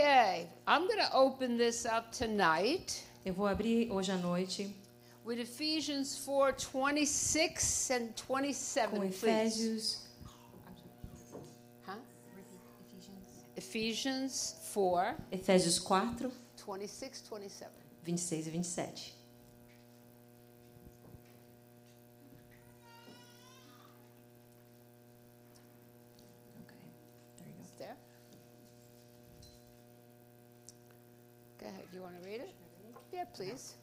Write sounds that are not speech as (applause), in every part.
Okay, I'm going to open this up tonight Eu vou abrir hoje à noite with Ephesians 4 26 and 27, com please. Efésios, Huh? Ephesians 4 Efésios 4, 26, 27. 26 e 27. Okay, there you go. It's there. Go ahead. You want to read it? Please.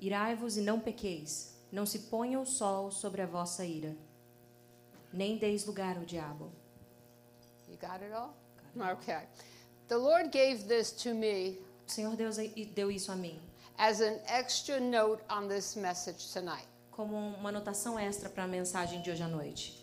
Irai-vos e não pequeis, não se ponha o sol sobre a vossa ira, nem deis lugar ao diabo. You got it all? Okay. The Lord gave this to me O Senhor Deus deu isso a mim, as an extra note on this message tonight. como uma anotação extra para a mensagem de hoje à noite.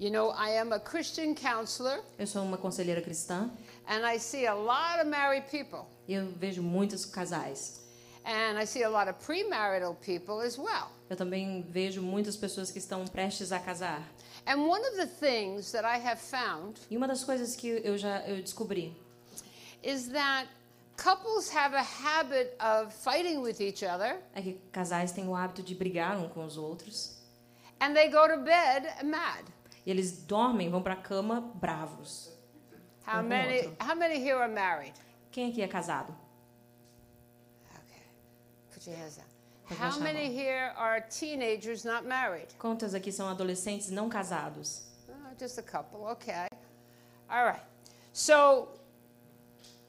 You know, I am a Christian counselor, Eu sou uma conselheira cristã and I see a lot of married people, e eu vejo muitos casais. And I see a lot of premarital people as well. Eu também vejo muitas pessoas que estão prestes a casar. And one of the things that I have found E uma das coisas que eu já eu descobri is that couples have a habit of fighting with each other, é que casais têm o hábito de brigar um com os outros. and they go to bed mad. E eles dormem, vão para a cama bravos. How Um many? How many here are married? Quem aqui é casado? Down. Pode How many here are teenagers not married? Quantos aqui são adolescentes não casados? Oh, just a couple. Okay. All right. So,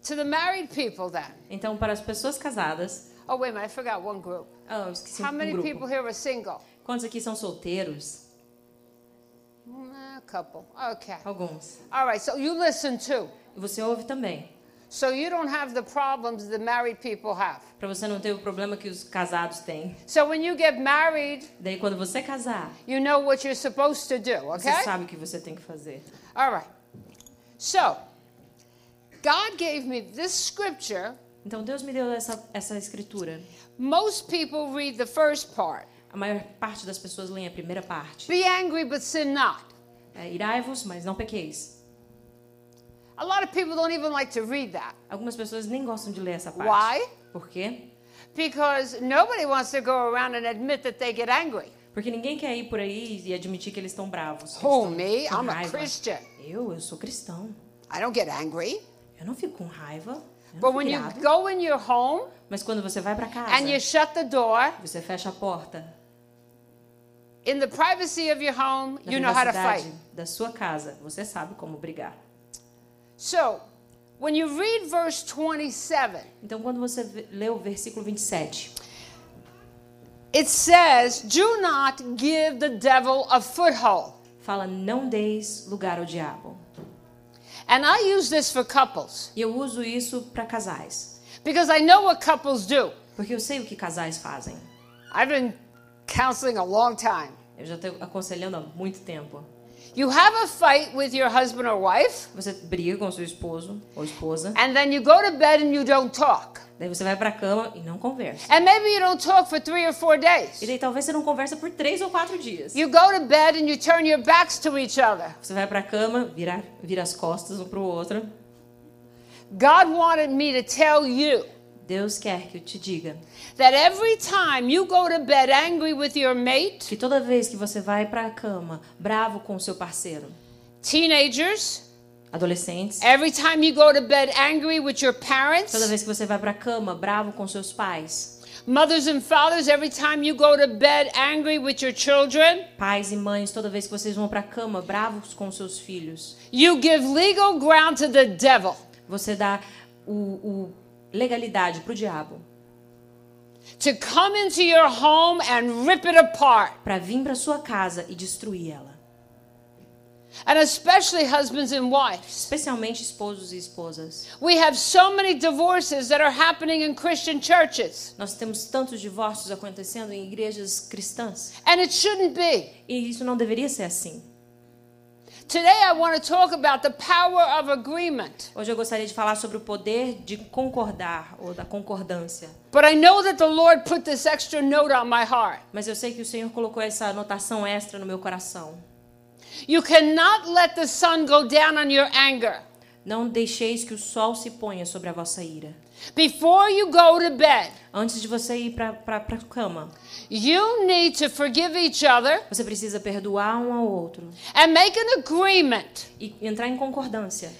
to the married people then. Então, para as pessoas casadas, Oh, wait a minute. I forgot one group. oh, esqueci How um many grupo. people here are single? Quantos aqui são solteiros? Mm, A couple. Okay. Alguns. All right. So you listen too. Você ouve também, So you don't have the problems the married people have. para você não ter o problema que os casados têm. So when you get married, Daí, quando você casar, you know what you're supposed to do. você Okay. sabe o que você tem que fazer. All right. So, God gave me this scripture. Então, Deus me deu essa, essa escritura. Most people read the first part. A maior parte das pessoas leem a primeira parte. Be angry, but sin not. É, Irai-vos, mas não pequeis. A lot of people don't even like to read that. Algumas pessoas nem gostam de ler essa parte. Why? Por quê? Because nobody wants to go around and admit that they get angry. Porque ninguém quer ir por aí e admitir que eles estão bravos. Who, estão me? I'm a. Christian. Eu, eu sou cristão. I don't get angry. Eu não fico com raiva. But when you go in your home Mas quando você vai para casa, and you shut the door, você fecha a porta. in the privacy of your home, you know how to privacidade fight. da sua casa, você sabe como brigar. So, when you read verse 27, Então, quando você lê o versículo 27, it says, Do not give the devil a foothold. fala: Não deis lugar ao diabo. And I use this for couples E eu uso isso para casais. because I know what couples do. Porque eu sei o que casais fazem. I've been counseling a long time. Eu já estou aconselhando há muito tempo. You have a fight with your husband or wife, Você briga com seu esposo ou esposa, and then you go to bed and you don't talk. daí você vai para a cama e não conversa. And maybe you don't talk for three or four E days. daí talvez você não conversa por três ou quatro dias. You go to bed and you turn your backs to each other. Você vai para a cama, vira, vira as costas um para o outro. God wanted me to tell you Deus quer que eu te diga that every time you go to bed angry with your mate, que toda vez que você vai para a cama bravo com o seu parceiro, teenagers, adolescentes, every time you go to bed angry with your toda parents, vez que você vai para a cama bravo com seus pais, mothers and fathers, every time you go to bed angry with your children, pais e mães, toda vez que vocês vão para a cama bravos com seus filhos, you give legal ground to the devil. você dá o, o legalidade para o diabo to come into your home and rip it apart. para vir para sua casa e destruir ela. And especially husbands and wives. Especialmente esposos e esposas. We have so many divorces that are happening in Christian churches, Nós temos tantos divórcios acontecendo em igrejas cristãs. and it shouldn't be. E isso não deveria ser assim. Hoje eu gostaria de falar sobre o poder de concordar ou da concordância. But I know that the Lord put this extra note on my heart. Mas eu sei que o Senhor colocou essa anotação extra no meu coração. You cannot let the sun go down on your anger. Não deixeis que o sol se ponha sobre a vossa ira. Before you go to bed, Antes de você ir para a cama, you need to forgive each other você precisa perdoar um ao outro and make an agreement e entrar em concordância.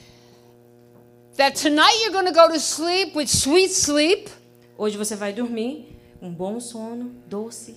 that tonight you're going to go to sleep with sweet sleep, Hoje você vai dormir um bom sono, doce.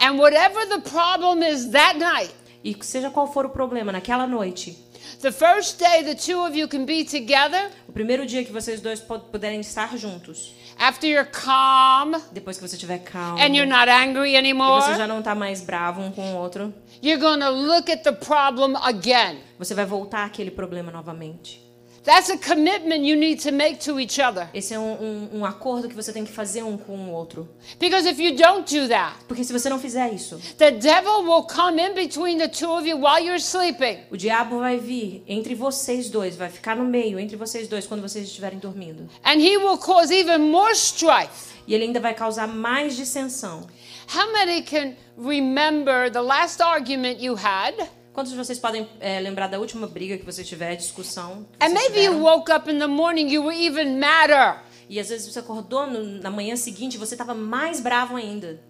and whatever the problem is that night, E seja qual for o problema naquela noite, the first day the two of you can be together o primeiro dia que vocês dois puderem estar juntos, after you're calm depois que você estiver calmo, and you're not angry e anymore, você já não está mais bravo um com o outro, you're to look at the problem again. você vai voltar àquele problema novamente. That's a commitment you need to make to each other. Esse é um, um, um acordo que você tem que fazer um com o outro. Because if you don't do that, Porque se você não fizer isso, the devil will come in between the two of you while you're sleeping. o diabo vai vir entre vocês dois, vai ficar no meio entre vocês dois quando vocês estiverem dormindo. And he will cause even more strife. E ele ainda vai causar mais dissensão. How many can remember the last argument you had? Quantos de vocês podem eh, lembrar da última briga que você tiver, discussão? And maybe you tiveram? woke up in the morning, you were even madder. E às vezes você acordou no- na manhã seguinte e você estava mais bravo ainda.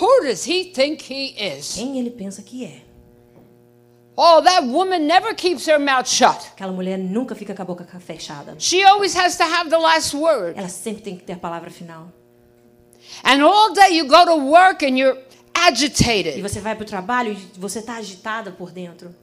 Who does he think he is? Quem ele pensa que é? Oh, that woman never keeps her mouth shut. Aquela mulher nunca fica com a boca fechada. She always has to have the last word. Ela sempre tem que ter a palavra final. And all day you go to work and you're E agitated. você vai pro trabalho e você tá agitada por dentro.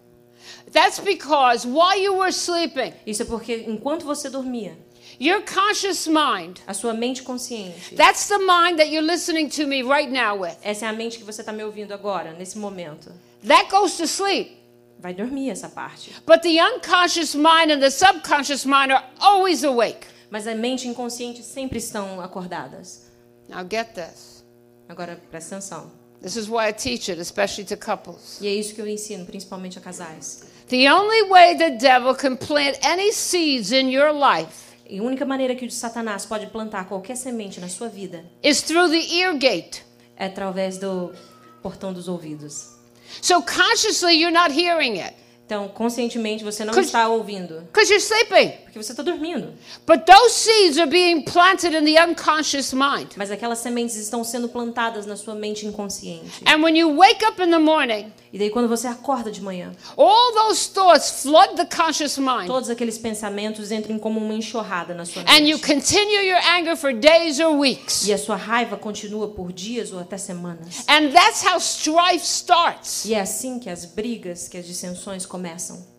That's because while you were sleeping, Isso é porque enquanto você dormia, your conscious mind, a sua mente consciente, that's the mind that you're listening to me right now with, essa é a mente que você está me ouvindo agora, nesse momento, that goes to sleep. vai dormir essa parte. But the unconscious mind and the subconscious mind are always awake. Mas a mente inconsciente sempre estão acordadas. Now get this. Agora presta atenção. This is why I teach it, especially to couples. E é isso que eu ensino, principalmente a casais. The only way the devil can plant any seeds in your life E a única maneira que o Satanás pode plantar qualquer semente na sua vida is through the ear gate. é através do portão dos ouvidos. So consciously, you're not hearing it Então, conscientemente, você não está ouvindo, because you're sleeping. Porque você está dormindo. But those seeds are being planted in the unconscious mind. Mas aquelas sementes estão sendo plantadas na sua mente inconsciente. And when you wake up in the morning, E daí, quando você acorda de manhã, all those thoughts flood the conscious mind. todos aqueles pensamentos entram como uma enxurrada na sua And you mente. continue your anger for days or weeks. E a sua raiva continua por dias ou até semanas. And that's how strife starts. E é assim que as brigas, que as dissensões começam.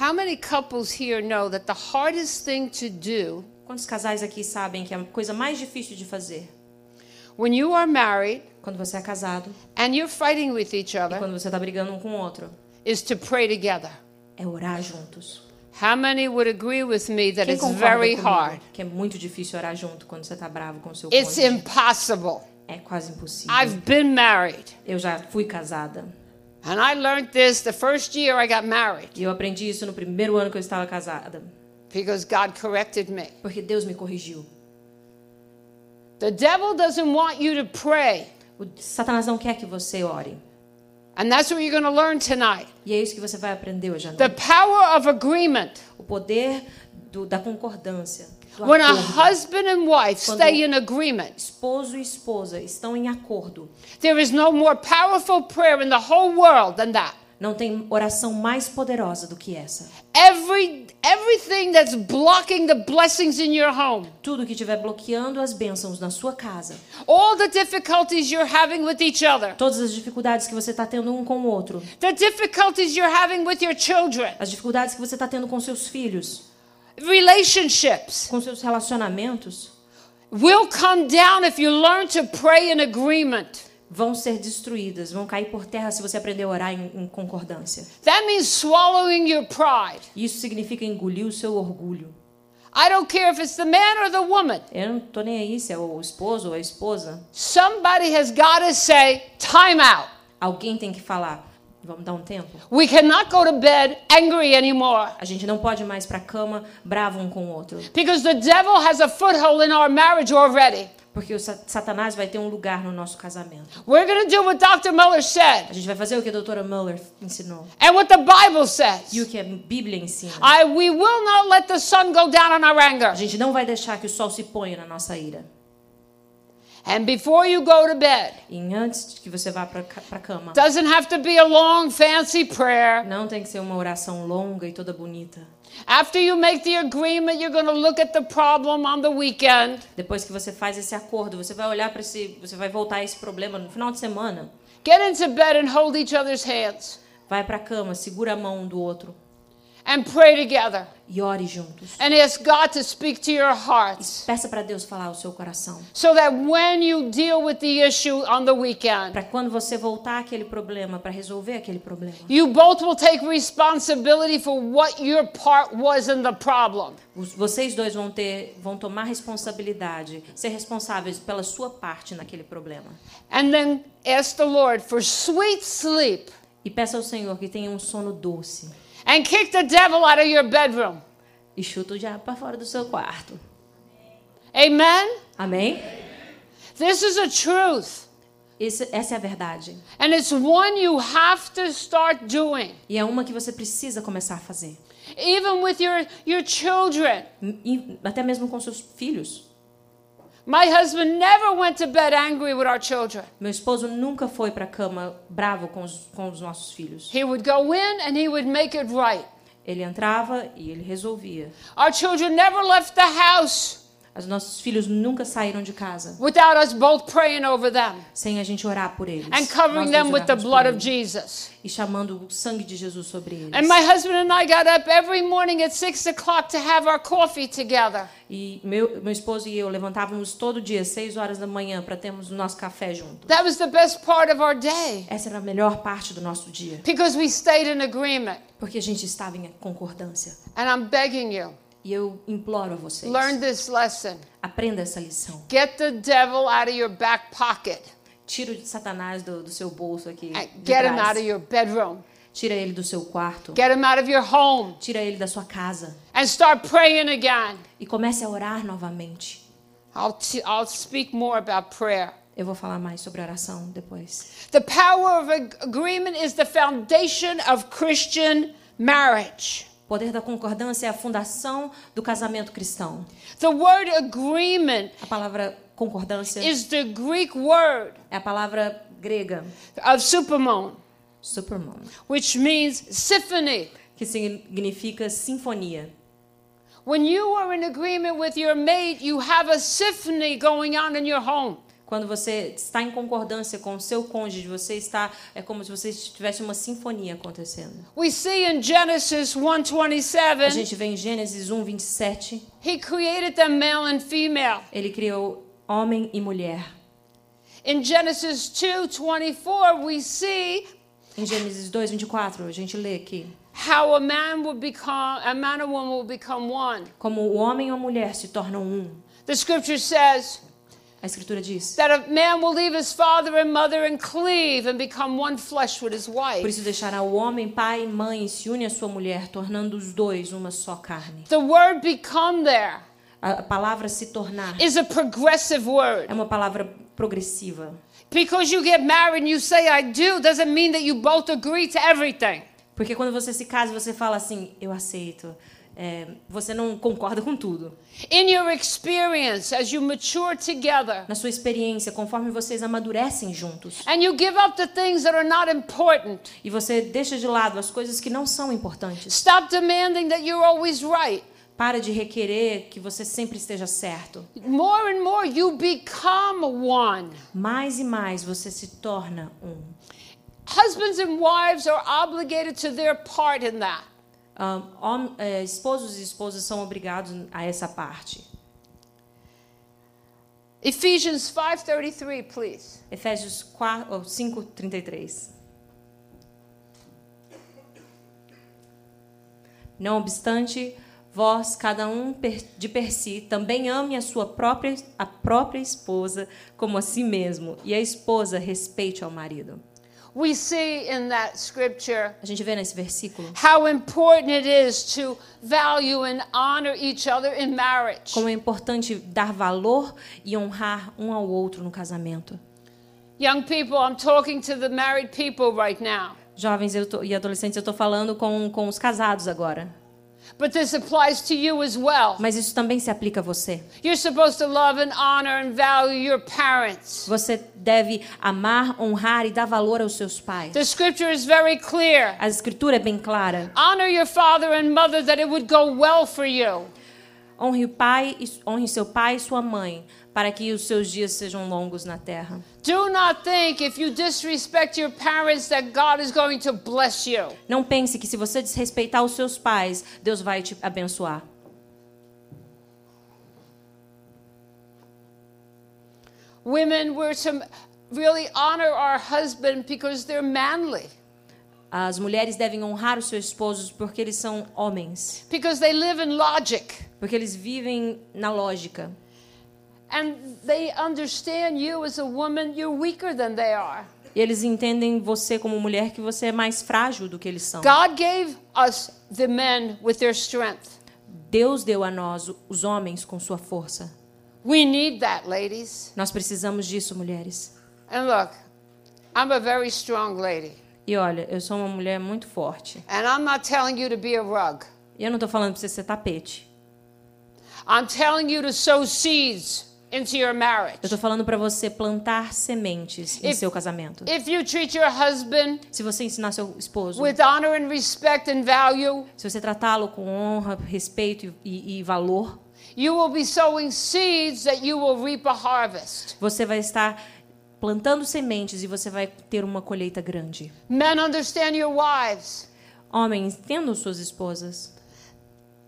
How many couples here know that the hardest thing to do Quantos casais aqui sabem que a coisa mais difícil de fazer when you are married quando você é casado and you're fighting with each e other quando você está brigando um com o outro is to pray together? é orar juntos? How many would agree with me that Quem it's concorda very comigo hard? que é muito difícil orar junto quando você está bravo com o seu It's cônjuge? impossible. É quase impossível. I've been married. Eu já fui casada And I learned this the first year I got married e eu aprendi isso no primeiro ano que eu estava casada, because God corrected me. porque Deus me corrigiu. The devil doesn't want you to pray. O Satanás não quer que você ore. And that's what you're going to learn tonight. E é isso que você vai aprender hoje à The noite. power of agreement. O poder do- da concordância. When a husband and wife stay in agreement, Esposo e esposa estão em acordo. there is no more powerful prayer in the whole world than that. Não tem oração mais poderosa do que essa. Every everything that's blocking the blessings in your home, Tudo que estiver bloqueando as bênçãos na sua casa, all the difficulties you're having with each other, todas as dificuldades que você está tendo um com o outro, the difficulties you're having with your children, as dificuldades que você está tendo com seus filhos, relationships com seus relacionamentos, will come down if you learn to pray in agreement. vão ser destruídas, vão cair por terra se você aprender a orar em, em concordância. That means swallowing your pride. Isso significa engolir o seu orgulho. I don't care if it's the man or the woman. Eu não tô nem aí se é o esposo ou a esposa. Somebody has got to say, time out. Alguém tem que falar. Vamos dar um tempo? We cannot go to bed angry anymore A gente não pode mais para cama bravo um com o outro. because the devil has a foothold in our marriage already. Porque o sa- Satanás vai ter um lugar no nosso casamento. We're going to do what Dr. Muller said A gente vai fazer o que a doutora Muller ensinou. and what the Bible says. E o que a Bíblia ensina. I, we will not let the sun go down on our anger. A gente não vai deixar que o sol se ponha na nossa ira. And before you go to bed, E antes que você vá para a cama, doesn't have to be a long, fancy prayer. não tem que ser uma oração longa e toda bonita. After you make the agreement, you're going to look at the problem on the weekend. Depois que você faz esse acordo, você vai olhar para esse, você vai voltar a esse problema no final de semana. Get into bed and hold each other's hands Vai para a cama, segura a mão um do outro and pray together e ore juntos. and ask God to speak to your hearts Peça para Deus falar ao seu coração. so that when you deal with the issue on the weekend, Para quando você voltar àquele problema, para resolver aquele problema, you both will take responsibility for what your part was in the problem. vocês dois vão ter, vão tomar responsabilidade, ser responsáveis pela sua parte naquele problema. And then ask the Lord for sweet sleep E peça ao Senhor que tenha um sono doce and kick the devil out of your bedroom. e chuta o diabo para fora do seu quarto. Amen? Amém? This is a truth. Esse- essa é a verdade. And it's one you have to start doing, E é uma que você precisa começar a fazer. even with your, your children. E até mesmo com seus filhos. Meu esposo nunca foi para a cama bravo com os, com os nossos filhos. He would go in and he would make it right. Ele entrava e ele resolvia. Our children never left the house Os nossos filhos nunca saíram de casa without us both praying over them sem a gente orar por eles. and covering them with the blood of. Jesus. E chamando o sangue de Jesus sobre eles. And my husband and I got up every morning at six o'clock to have our coffee together. E meu, meu esposo e eu levantávamos todo dia, seis horas da manhã, para termos o nosso café junto. That was the best part of our day Essa era a melhor parte do nosso dia. because we stayed in agreement. Porque a gente estava em concordância. And I'm begging you, E eu imploro a vocês. learn this lesson. Aprenda essa lição. Get the devil out of your back pocket Tira o Satanás do, do seu bolso aqui. get him out of your bedroom. Tira ele do seu quarto. Get him out of your home Tira ele da sua casa. and start praying again. E comece a orar novamente. I'll, I'll speak more about prayer. Eu vou falar mais sobre oração depois. The power of ag- agreement is the foundation of Christian marriage. Poder da concordância é a fundação do casamento cristão. The word agreement A palavra concordância is the Greek word é a palavra grega of supermon, supermon, which means symphony. que significa sinfonia. When you are in agreement with your mate, you have a symphony going on in your home. Quando você está em concordância com o seu cônjuge, você está é como se você tivesse uma sinfonia acontecendo. We see in Genesis A 1:27, gente vê em Gênesis 1, 27, he created them male and female. ele criou homem e mulher. In Genesis 2:24, we see Em Gênesis 2, 24, a gente lê aqui how a man will become a man and woman will become one. como o homem e a mulher se tornam um. The scripture says A escritura diz: that a man will leave his father and mother and cleave and become one flesh with his Por wife. isso deixará o homem pai e mãe e se une à sua mulher, tornando os dois uma só carne. The word become there a palavra se tornar is a progressive word. é uma palavra progressiva. Because you get married and you say I do doesn't mean that you both agree to everything. Porque quando você se casa, você fala assim: eu aceito. É, você não concorda com tudo. In your experience as you mature together Na sua experiência, conforme vocês amadurecem juntos and you give up the things that are not important. e você deixa de lado as coisas que não são importantes, Stop demanding that you're always right. para de requerer que você sempre esteja certo. More and more you become one. Mais e mais você se torna um. Husbands and wives are obligated to their part in that. É, esposos e esposas são obrigados a essa parte. Ephesians 5:33, please. Efésios 4, oh, 5, 33. Não obstante, vós, cada um de per si, também ame a sua própria, a própria esposa como a si mesmo, e a esposa respeite ao marido. We see in that scripture A gente vê nesse versículo how important it is to value and honor each other in marriage. como é importante dar valor e honrar um ao outro no casamento. Young people, I'm talking to the married people right now. Jovens tô- e adolescentes, eu estou falando com, com os casados agora. But this applies to you as well. Mas isso também se aplica a você. You're supposed to love and honor and value your parents. Você deve amar, honrar e dar valor aos seus pais. The scripture is very clear. A escritura é bem clara. Honor your father and mother that it would go well for you. Honre o pai, honre seu pai e sua mãe, para que os seus dias sejam longos na terra. Do not think if you disrespect your parents that God is going to bless you. Não pense que se você desrespeitar os seus pais, Deus vai te abençoar. Women, we're to really honor our husband because they're manly, As mulheres devem honrar os seus esposos porque eles são homens, because they live in logic porque eles vivem na lógica. And they understand you as a woman, you're weaker than they are. E eles entendem você como mulher que você é mais frágil do que eles são. God gave us the men with their strength. Deus deu a nós, os homens, com sua força. We need that, ladies. Nós precisamos disso, mulheres. And look, I'm a very strong lady. E olha, eu sou uma mulher muito forte. And I'm not telling you to be a rug. E eu não estou falando para você ser tapete. I'm telling you to sow seeds Eu marriage. estou falando para você plantar sementes em If- seu casamento. If you treat your husband Se você ensinar seu esposo, with honor and respect and value, se você tratá-lo com honra, respeito e, e valor, you will be sowing seeds that you will reap a harvest. você vai estar plantando sementes e você vai ter uma colheita grande. Men, understand your wives. Homens, entendam suas esposas.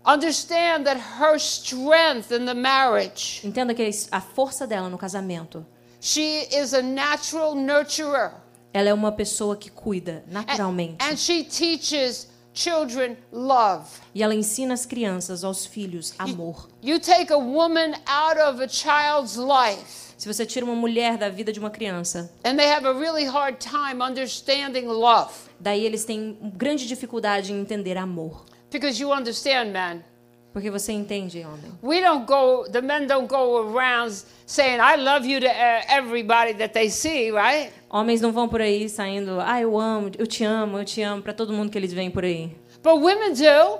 Understand that her strength in the marriage, Entenda que a força dela no casamento, she is a natural nurturer. ela é uma pessoa que cuida naturalmente. And she teaches children love. E ela ensina as crianças, aos filhos, amor. You take a woman out of a child's life, Se você tira uma mulher da vida de uma criança, and they have a really hard time understanding love daí eles têm grande dificuldade em entender amor. Because you understand, man. Porque você entende, homem. We don't go, the men don't go around saying, I love you to uh, everybody that they see, right? Homens não vão por aí saindo, ah, eu amo, eu te amo, eu te amo, para todo mundo que eles veem por aí. But women do.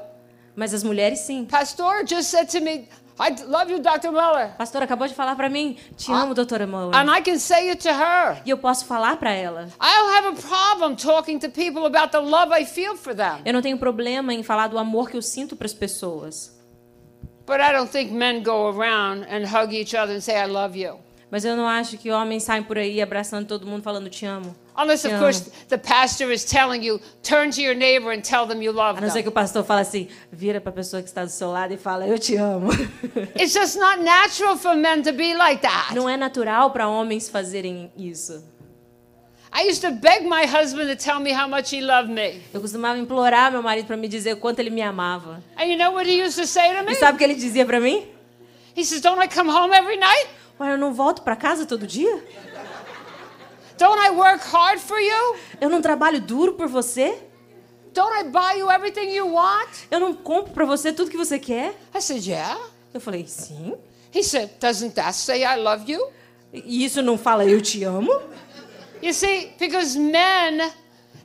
Mas as mulheres sim. Pastor just said to me, I love you, Dr. Muller. Pastor acabou de falar para mim, te amo, doutora Muller. And I can say it to her. E eu posso falar para ela. I don't have a problem talking to people about the love I feel for them. Eu não tenho problema em falar do amor que eu sinto para as pessoas. But I don't think men go around and hug each other and say, I love you. Mas eu não acho que homens saem por aí abraçando todo mundo falando te amo. Unless, of course, the pastor is telling you, turn to your neighbor and tell them you love A não ser que them. o pastor fala assim, vira para a pessoa que está do seu lado e fala, eu te amo. (laughs) It's just not natural for men to be like that. Não é natural para homens fazerem isso. I used to beg my husband to tell me how much he loved me. Eu costumava implorar meu marido para me dizer o quanto ele me amava. And you know what he used to say to me? E sabe o que ele dizia para mim? He says, Don't I come home every night? Ué, eu não volto para casa todo dia? Don't I work hard for you? Eu não trabalho duro por você? Don't I buy you everything you want? Eu não compro para você tudo que você quer? I said, Yeah. Eu falei, sim. He said, Doesn't that say I love you? E isso não fala eu te amo? You see, because men,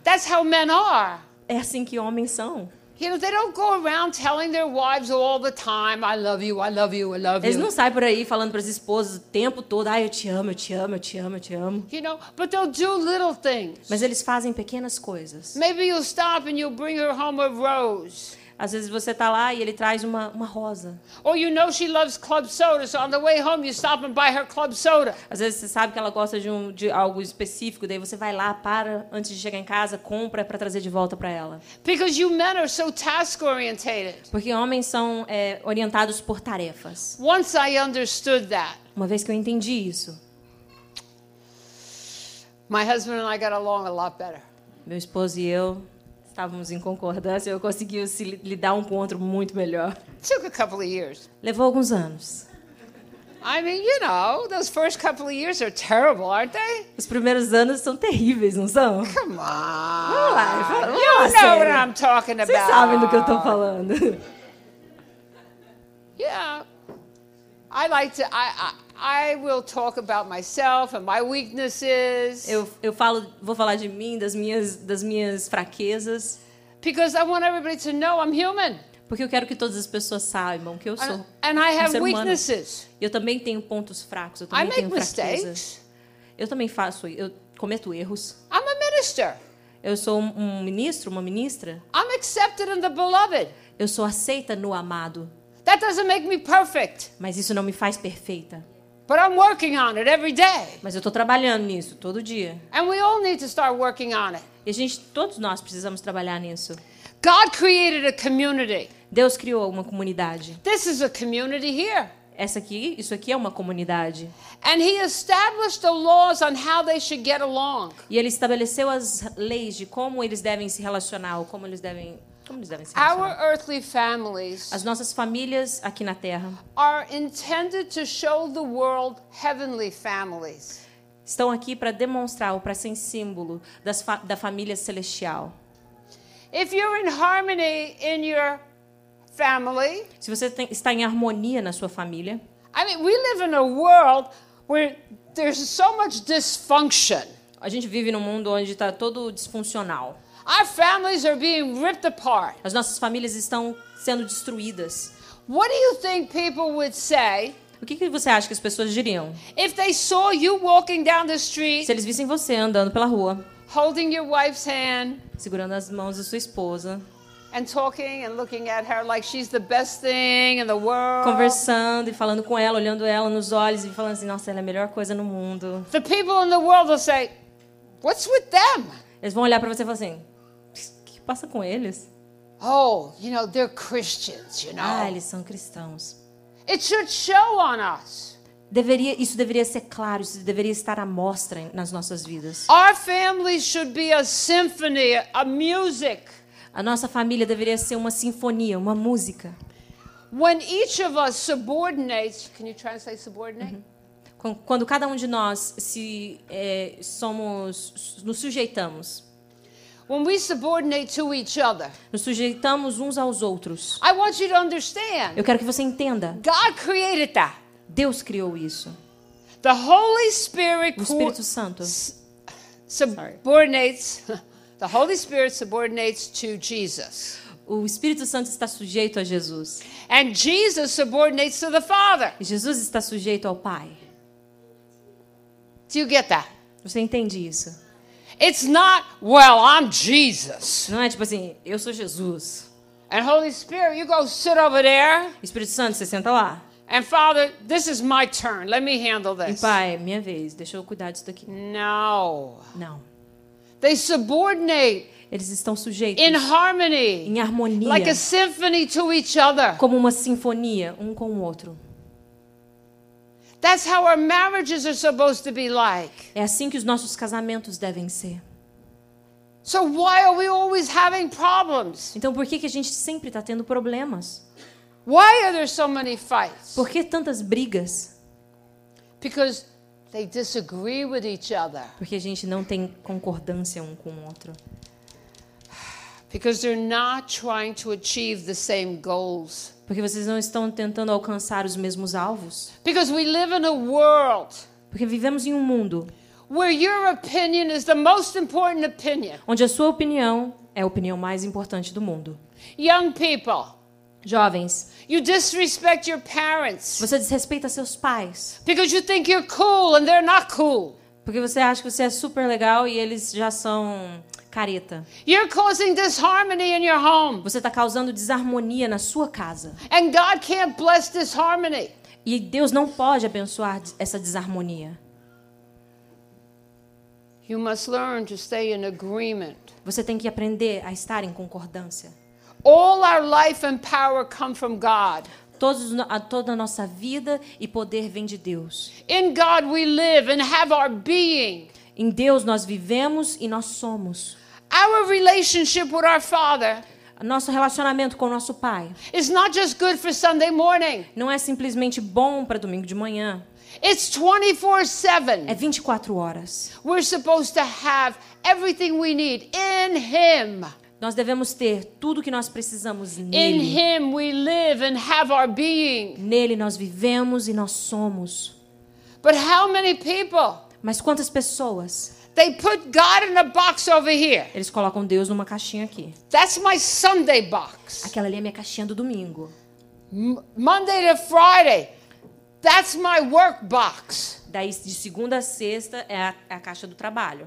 that's how men are. É assim que homens são. You know, they don't go around telling their wives all the time, I love you, I love you, I love Eles you. não saem por aí falando para as esposas o tempo todo, ah, eu te amo, eu te amo, eu te amo, eu te amo. You know, but they'll do little things. Mas eles fazem pequenas coisas. Maybe you'll stop and you'll bring her home a rose. Às vezes você tá lá e ele traz uma, uma rosa. Or you know she loves club soda, so on the way home you stop and buy her club soda. Às vezes você sabe que ela gosta de, um, de algo específico, daí você vai lá, para, antes de chegar em casa, compra para trazer de volta para ela. Because you men are so task orientated. Porque homens são é, orientados por tarefas. Once I understood that, Uma vez que eu entendi isso, my husband and I got along a lot better. meu esposo e eu estávamos em concordância, eu consegui se li- lidar um com o outro muito melhor. Took a couple of years. Levou alguns anos. I mean, you know, those first couple of years are terrible, aren't they? Os primeiros anos são terríveis, não são? Come on. Vamos lá, vamos You lá, know what. I'm talking about. Vocês sabem do que eu tô falando. Yeah. I like to, I, I, I will talk about myself and my weaknesses Eu, eu falo, vou falar de mim, das minhas, das minhas fraquezas, because I want everybody to know I'm human. porque eu quero que todas as pessoas saibam que eu sou. And, and I um have ser humano. Eu também tenho pontos fracos, eu I também make tenho fraquezas. mistakes. Eu também faço, eu cometo erros. I'm a minister. Eu sou um, um ministro, uma ministra. I'm accepted in the beloved. Eu sou aceita no amado, That doesn't make me perfect, mas isso não me faz perfeita. But I'm working on it every day. Mas eu estou trabalhando nisso todo dia. And we all need to start working on it. E a gente, todos nós precisamos trabalhar nisso. God created a community. Deus criou uma comunidade. This is a community here. Essa aqui, isso aqui é uma comunidade. And He established the laws on how they should get along. E ele estabeleceu as leis de como eles devem se relacionar, ou como eles devem, como eles devem se Our earthly families As nossas famílias aqui na Terra are intended to show the world heavenly families. estão aqui para demonstrar ou para ser símbolo das fa da família celestial. If you're in harmony in your family, Se você tem- está em harmonia na sua família, I mean, we live in a world where there's so much dysfunction. a gente vive num mundo onde está todo disfuncional. Our families are being ripped apart. As nossas famílias estão sendo destruídas. What do you think people would say O que, que você acha que as pessoas diriam if they saw you walking down the street se eles vissem você andando pela rua, holding your wife's hand segurando as mãos da sua esposa, and talking and looking at her like she's the best thing in the world? conversando e falando com ela, olhando ela nos olhos e falando assim: Nossa, ela é a melhor coisa no mundo. The people in the world will say, What's with them? Eles vão olhar para você e falar assim: passa com eles? Oh, you know, they're Christians, you know. Ah, eles são cristãos. It should show on us. Deveria, isso deveria ser claro, isso deveria estar à mostra nas nossas vidas. Our families should be a symphony, a music. A nossa família deveria ser uma sinfonia, uma música. When each of us subordinates, can you translate subordinate? Qu- Quando cada um de nós se é, somos, nos sujeitamos, When we subordinate to each other. nos sujeitamos uns aos outros. I want you to understand. Eu quero que você entenda. God created that. Deus criou isso. The Holy Spirit O Espírito Santo. subordinates. (laughs) The Holy Spirit subordinates to Jesus. O Espírito Santo está sujeito a Jesus. And Jesus subordinates to the Father. E Jesus está sujeito ao Pai. Do you get that? Você entende isso? It's not, well, I'm Jesus. Não é tipo assim, eu sou Jesus. And Holy Spirit, you go sit over there. Espírito Santo, você senta lá. And Father, this is my turn. Let me handle E this. Pai, é minha vez, deixa eu cuidar disso daqui. No. Não. They subordinate Eles estão sujeitos in harmony, em harmonia, like a symphony to each other. como uma sinfonia, um com o outro. That's how our marriages are supposed to be like. É assim que os nossos casamentos devem ser. So why are we always having problems? Então por que, que a gente sempre está tendo problemas? Why are there so many fights? Por que tantas brigas? Because they disagree with each other. Porque a gente não tem concordância um com o outro. Because they're not trying to achieve the same goals. Porque vocês não estão tentando alcançar os mesmos alvos. Because we live in a world Porque vivemos em um mundo where your opinion is the most important opinion. onde a sua opinião é a opinião mais importante do mundo. Young people, Jovens, you disrespect your parents você desrespeita seus pais. because you think you're cool and they're not cool. Porque você acha que você é super legal e eles já são careta. You're causing disharmony in your home. Você está causando desarmonia na sua casa. And God can't bless disharmony. E Deus não pode abençoar essa desarmonia. You must learn to stay in agreement. Você tem que aprender a estar em concordância. All our life and power come from God. Todos, a, toda a nossa vida e poder vem de Deus. In God we live and have our being. Em Deus nós vivemos e nós somos. Our relationship with our Father Nosso relacionamento com o nosso pai is not just good for Sunday morning, não é simplesmente bom para domingo de manhã. it's 24 É 7. 24 horas. We're supposed to have everything we need in Him. Nós devemos ter tudo que nós precisamos In nele. Him we live and have our being. Nele nós vivemos e nós somos. But how many people? Mas quantas pessoas? They put God in a box over here. Eles colocam Deus numa caixinha aqui. That's my Sunday box. Aquela ali é minha caixinha do domingo. Monday to Friday, that's my work box. Daí de segunda a sexta é a, é a caixa do trabalho.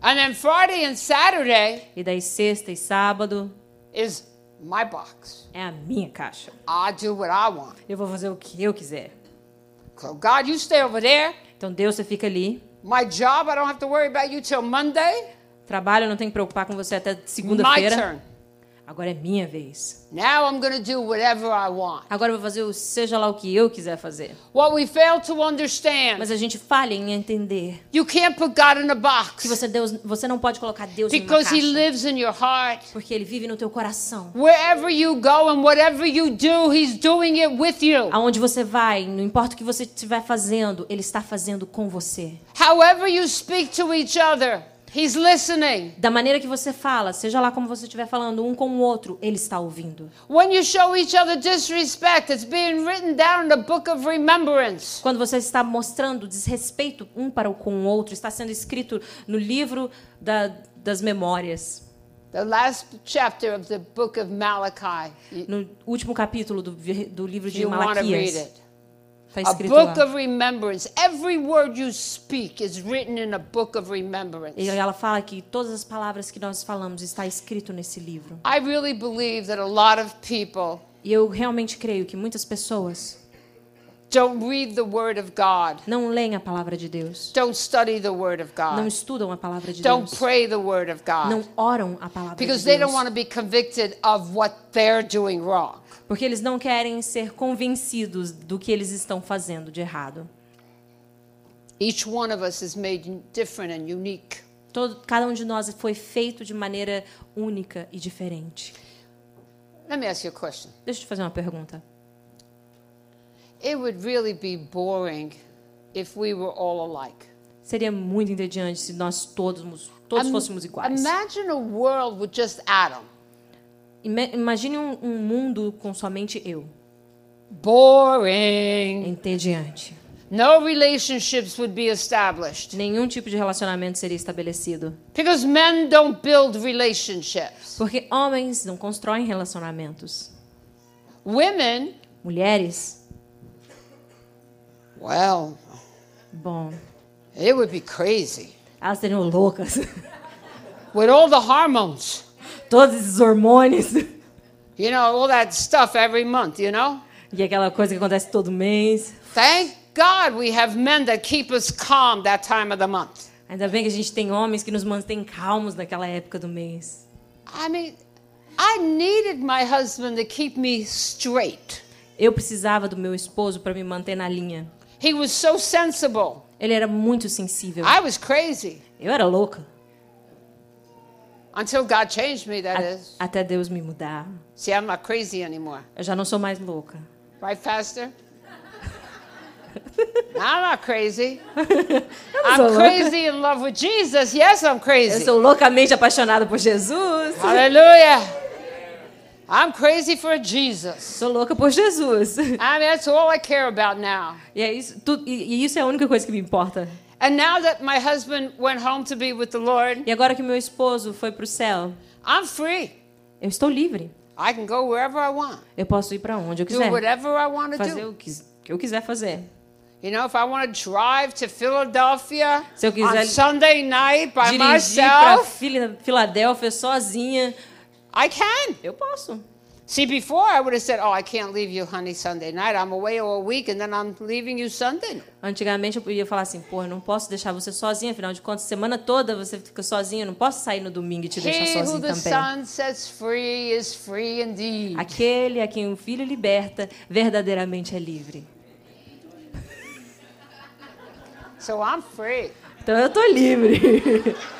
And then Friday and Saturday E daí sexta e sábado is my box. é a minha caixa. I do what I want. Eu vou fazer o que eu quiser. So God, you stay over there. Então Deus, você fica ali. My job, I don't have to worry about you till Monday. Trabalho, eu não tenho que preocupar com você até segunda-feira. Agora é minha vez. Now I'm going to do whatever I want. Agora eu vou fazer o seja lá o que eu quiser fazer. What we fail to understand, Mas a gente falha em entender you can't put God in a que box você, Deus, você não pode colocar Deus em uma because He caixa. lives in your heart. Porque Ele vive no teu coração. Wherever you go and whatever you do, He's doing it with you. Aonde você vai, não importa o que você estiver fazendo, Ele está fazendo com você. However you speak to each other, He's listening. Da maneira que você fala, seja lá como você estiver falando um com o outro, Ele está ouvindo. When you show each other disrespect, it's being written down in the book of remembrance. Quando você está mostrando desrespeito um para o com o outro, está sendo escrito no livro da- das memórias, The last chapter of the book of Malachi. No último capítulo do, do livro de Malaquias. Está A escrito book lá. of remembrance. Every word you speak is written in a book of remembrance. E ela fala que todas as palavras que nós falamos está escrito nesse livro. I really believe that a lot of people E eu realmente creio que muitas pessoas don't read the Word of God, não leem a palavra de Deus, don't study the Word of não God, estudam a palavra de don't Deus, pray the Word of não God, oram a palavra de because they don't Deus, want to be convicted of what they're doing wrong. Porque eles não querem ser convencidos do que eles estão fazendo de errado. Each one of us is made different and unique. Todo, cada um de nós foi feito de maneira única e diferente. Let me ask you a question. Deixa eu te fazer uma pergunta. It would really be boring if we were all alike. Seria muito entediante se nós todos, todos fôssemos iguais. Imagine a world with just Adam. Ima- Imagine um, um mundo com somente eu. Boring. Entediante. No relationships would be established Nenhum tipo de relacionamento seria estabelecido. because men don't build relationships. Porque homens não constroem relacionamentos. Women, Mulheres, well, bom, it would be crazy elas seriam loucas. (laughs) with all the hormones. Todos esses hormônios. (laughs) You know, all that stuff every month, you know? E aquela coisa que acontece todo mês. Thank God we have men that keep us calm that time of the month. Ainda bem que a gente tem homens que nos mantêm calmos naquela época do mês. I mean, I needed my husband to keep me straight. Eu precisava do meu esposo para me manter na linha. He was so sensible. Ele era muito sensível. I was crazy Eu era louca. Until God changed me, that A- is. até Deus me mudar. See, I'm not crazy anymore. Eu já não sou mais louca. Right, Pastor? (laughs) I'm not crazy. Eu I'm crazy in love with Jesus. Yes, I'm Eu crazy. sou loucamente apaixonada por Jesus. Hallelujah. I'm crazy for Jesus. Sou louca por Jesus. I mean, that's all I care about now. E, é isso, tu- e- e isso é a única coisa que me importa. And now that my husband went home to be with the Lord, E agora que meu esposo foi para o céu, I'm free. eu estou livre. I can go wherever I want, Eu posso ir para onde eu do quiser. whatever I want to Fazer do. o que, eu quiser fazer. You know, if I want to drive to Philadelphia Se eu quiser on Sunday night by Dirigir para Filadélfia sozinha, I can. eu posso. See, before I would have said, "Oh, I can't leave you, honey, Sunday night. I'm away all week, and then I'm leaving you Sunday." Antigamente eu podia falar assim, pô, eu não posso deixar você sozinha, afinal de contas, semana toda você fica sozinha, eu não posso sair no domingo e te deixar He who sozinho também. Son sets free is free indeed. Aquele a quem o Filho liberta, verdadeiramente é livre. So I'm free. Então eu tô livre. (laughs)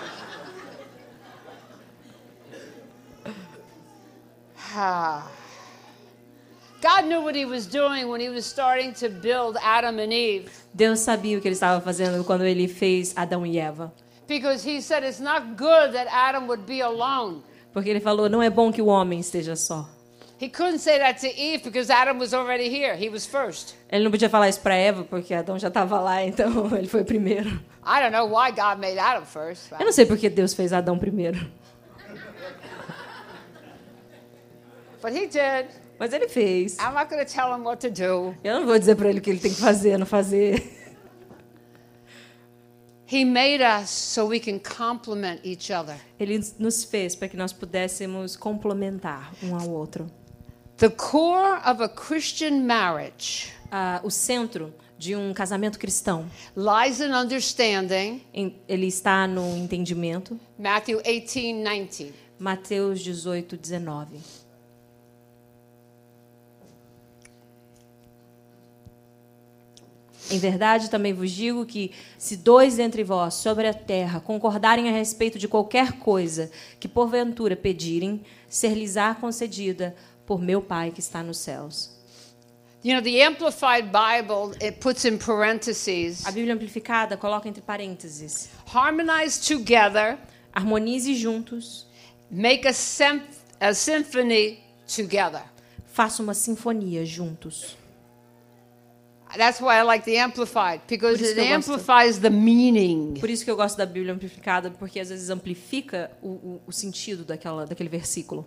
Deus sabia o que ele estava fazendo quando ele fez Adão e Eva. Because he said it's not good that Adam would be alone. Porque ele falou: não é bom que o homem esteja só. He couldn't say that to Eve because Adam was already here. He was first. Ele não podia falar isso para Eva porque Adão já estava lá, (laughs) então ele foi primeiro. I don't know why God made Adam first. Eu não sei porque Deus fez Adão primeiro, But he did. mas ele fez. I'm not going to tell him what to do. Eu não vou dizer para ele o que ele tem que fazer, não fazer. (laughs) He made us so we can complement each other. Ele nos fez para que nós pudéssemos complementar um ao outro. The core of a Christian marriage Ah, o centro de um casamento cristão, lies in understanding ele está no entendimento. Matthew 18, 19. Mateus 18, 19. Em verdade, também vos digo que, se dois entre vós sobre a terra concordarem a respeito de qualquer coisa que porventura pedirem, ser-lhes-á concedida por meu Pai que está nos céus. You know, the Amplified Bible, it puts in parentheses, A Bíblia Amplificada coloca entre parênteses: harmonize together, harmonize juntos, make a, a symphony together. faça uma sinfonia juntos. That's why I like the Amplified, because it gosto. amplifies the meaning. Por isso que eu gosto da Bíblia amplificada, porque às vezes amplifica o, o, o sentido daquela, daquele versículo.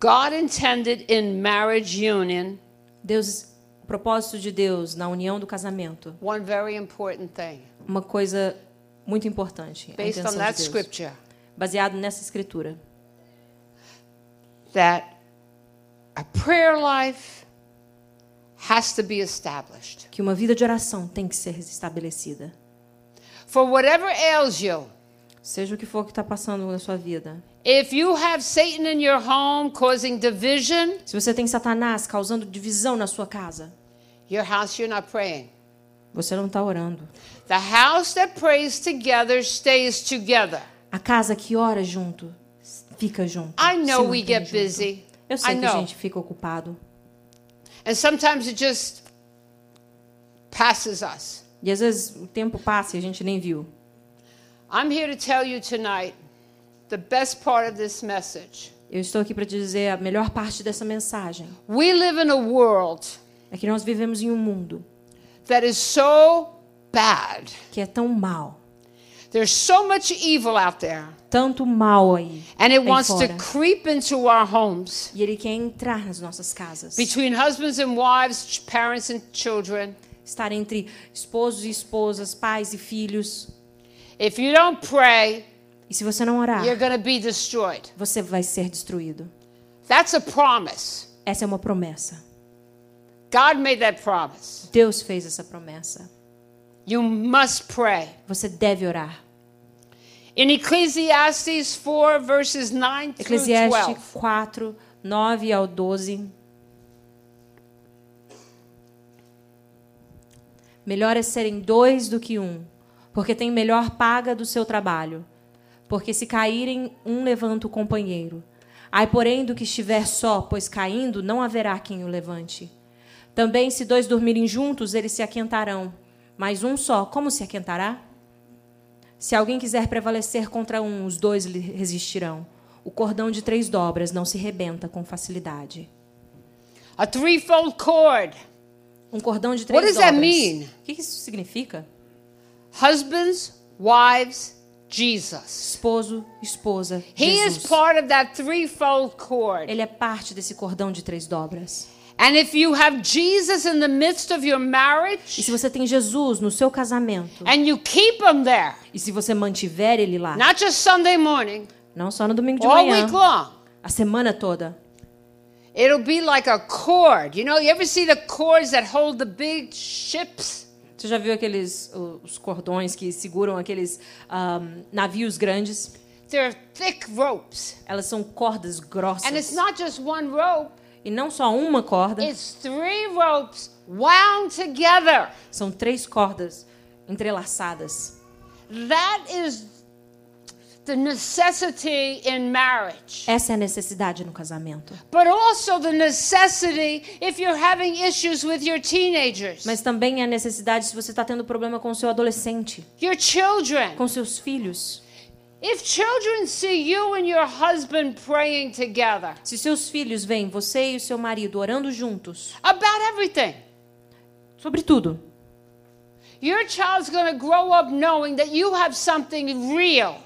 God intended in marriage union Deus, propósito de Deus na união do casamento, one very important thing, uma coisa muito importante, based on that de scripture, baseado nessa escritura, that a prayer life has to be established. Que uma vida de oração tem que ser estabelecida. For whatever ails you, Seja o que for que está passando na sua vida. if you have Satan in your home causing division, Se você tem Satanás causando divisão na sua casa, your house you're not praying. você não está orando. The house that prays together stays together. A casa que ora junto, fica junto. I know we get junto. busy. Eu I sei que a know. gente fica ocupado. And sometimes it just passes us. E às vezes o tempo passa e a gente nem viu. I'm here to tell you tonight the best part of this message. Eu estou aqui para dizer a melhor parte dessa mensagem. We live in a world É que nós vivemos em um mundo that is so bad. que é tão mal. There's so much evil out there. Tanto mal aí. And it aí wants to fora. creep into our homes E ele quer entrar nas nossas casas. between husbands and wives, parents and children. Estar entre esposos e esposas, pais e filhos. If you don't pray, E se você não orar, you're going to be destroyed. você vai ser destruído. That's a promise. Essa é uma promessa. God made that promise. Deus fez essa promessa. You must pray. Você deve orar. In Ecclesiastes 4, verses 9 through Eclesiastes 12. 4, 9 ao 12. Melhor é serem dois do que um, porque tem melhor paga do seu trabalho. Porque se caírem, um levanta o companheiro. Ai, porém, do que estiver só, pois caindo não haverá quem o levante. Também, se dois dormirem juntos, eles se aquentarão. Mas um só, como se aquentará? Se alguém quiser prevalecer contra um, os dois lhe resistirão. O cordão de três dobras não se rebenta com facilidade. A threefold cord. Um cordão de três What does dobras. that mean? O que isso significa? Husbands, wives, Jesus. Esposo, esposa, He is Jesus. part of that threefold cord. Ele é parte desse cordão de três dobras. And if you have Jesus in the midst of your E marriage se você tem Jesus no seu casamento, and you keep him there, e se você mantiver ele lá, not just Sunday morning, não só no domingo de all manhã, week long, a semana toda, it'll be like a cord. You know, you ever see the cords that hold the big ships? você já viu aqueles os cordões que seguram aqueles ahm, navios grandes? They're thick ropes. Elas são cordas grossas. And it's not just one rope, E não só uma corda, it's three ropes wound together. são três cordas entrelaçadas. That is the necessity in marriage, Essa é a necessidade no casamento. but also the necessity if you're having issues with your teenagers, Mas também é a necessidade se você está tendo problema com o seu adolescente, your children. com seus filhos. Se seus filhos veem você e o seu marido orando juntos, about everything, sobre tudo, your child's going to grow up knowing that you have something real.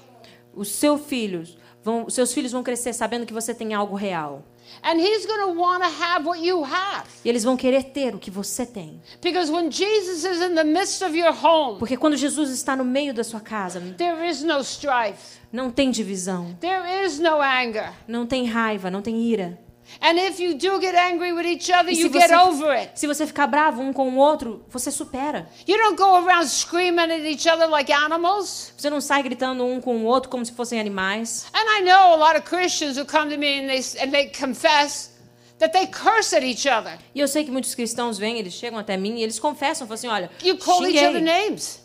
os seus filhos vão, seus filhos vão crescer sabendo que você tem algo real. And he's going to want to have what you have. E eles vão querer ter o que você tem. Because when Jesus is in the midst of your home, Porque quando Jesus está no meio da sua casa, there is no strife, não tem divisão, there is no anger. não tem raiva, não tem ira. And if you do get angry with each other, se you get você, over it. se você ficar bravo um com o outro, você supera. You don't go around screaming at each other like animals. Você não sai gritando um com o outro como se fossem animais. And I know a lot of Christians who come to me and they, and they confess that they curse at each other. E eu sei que muitos cristãos vêm, eles chegam até mim e eles confessam, falam assim, olha, You call each other names.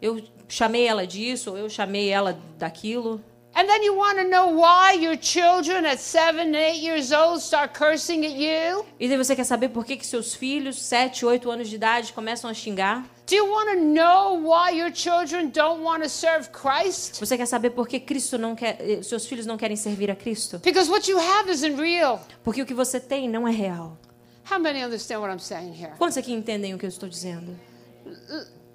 eu chamei ela disso, ou eu chamei ela daquilo. And then you want to know why your children at seven, eight years old start cursing at you? E você quer saber por que, que seus filhos, 7, 8 anos de idade, começam a xingar? Do you want to know why your children don't want to serve Christ? Você quer saber por que Cristo não quer, eh, seus filhos não querem servir a Cristo? Because what you have isn't real. Porque o que você tem não é real. How many understand what I'm saying here? Quantos aqui entendem o que eu estou dizendo?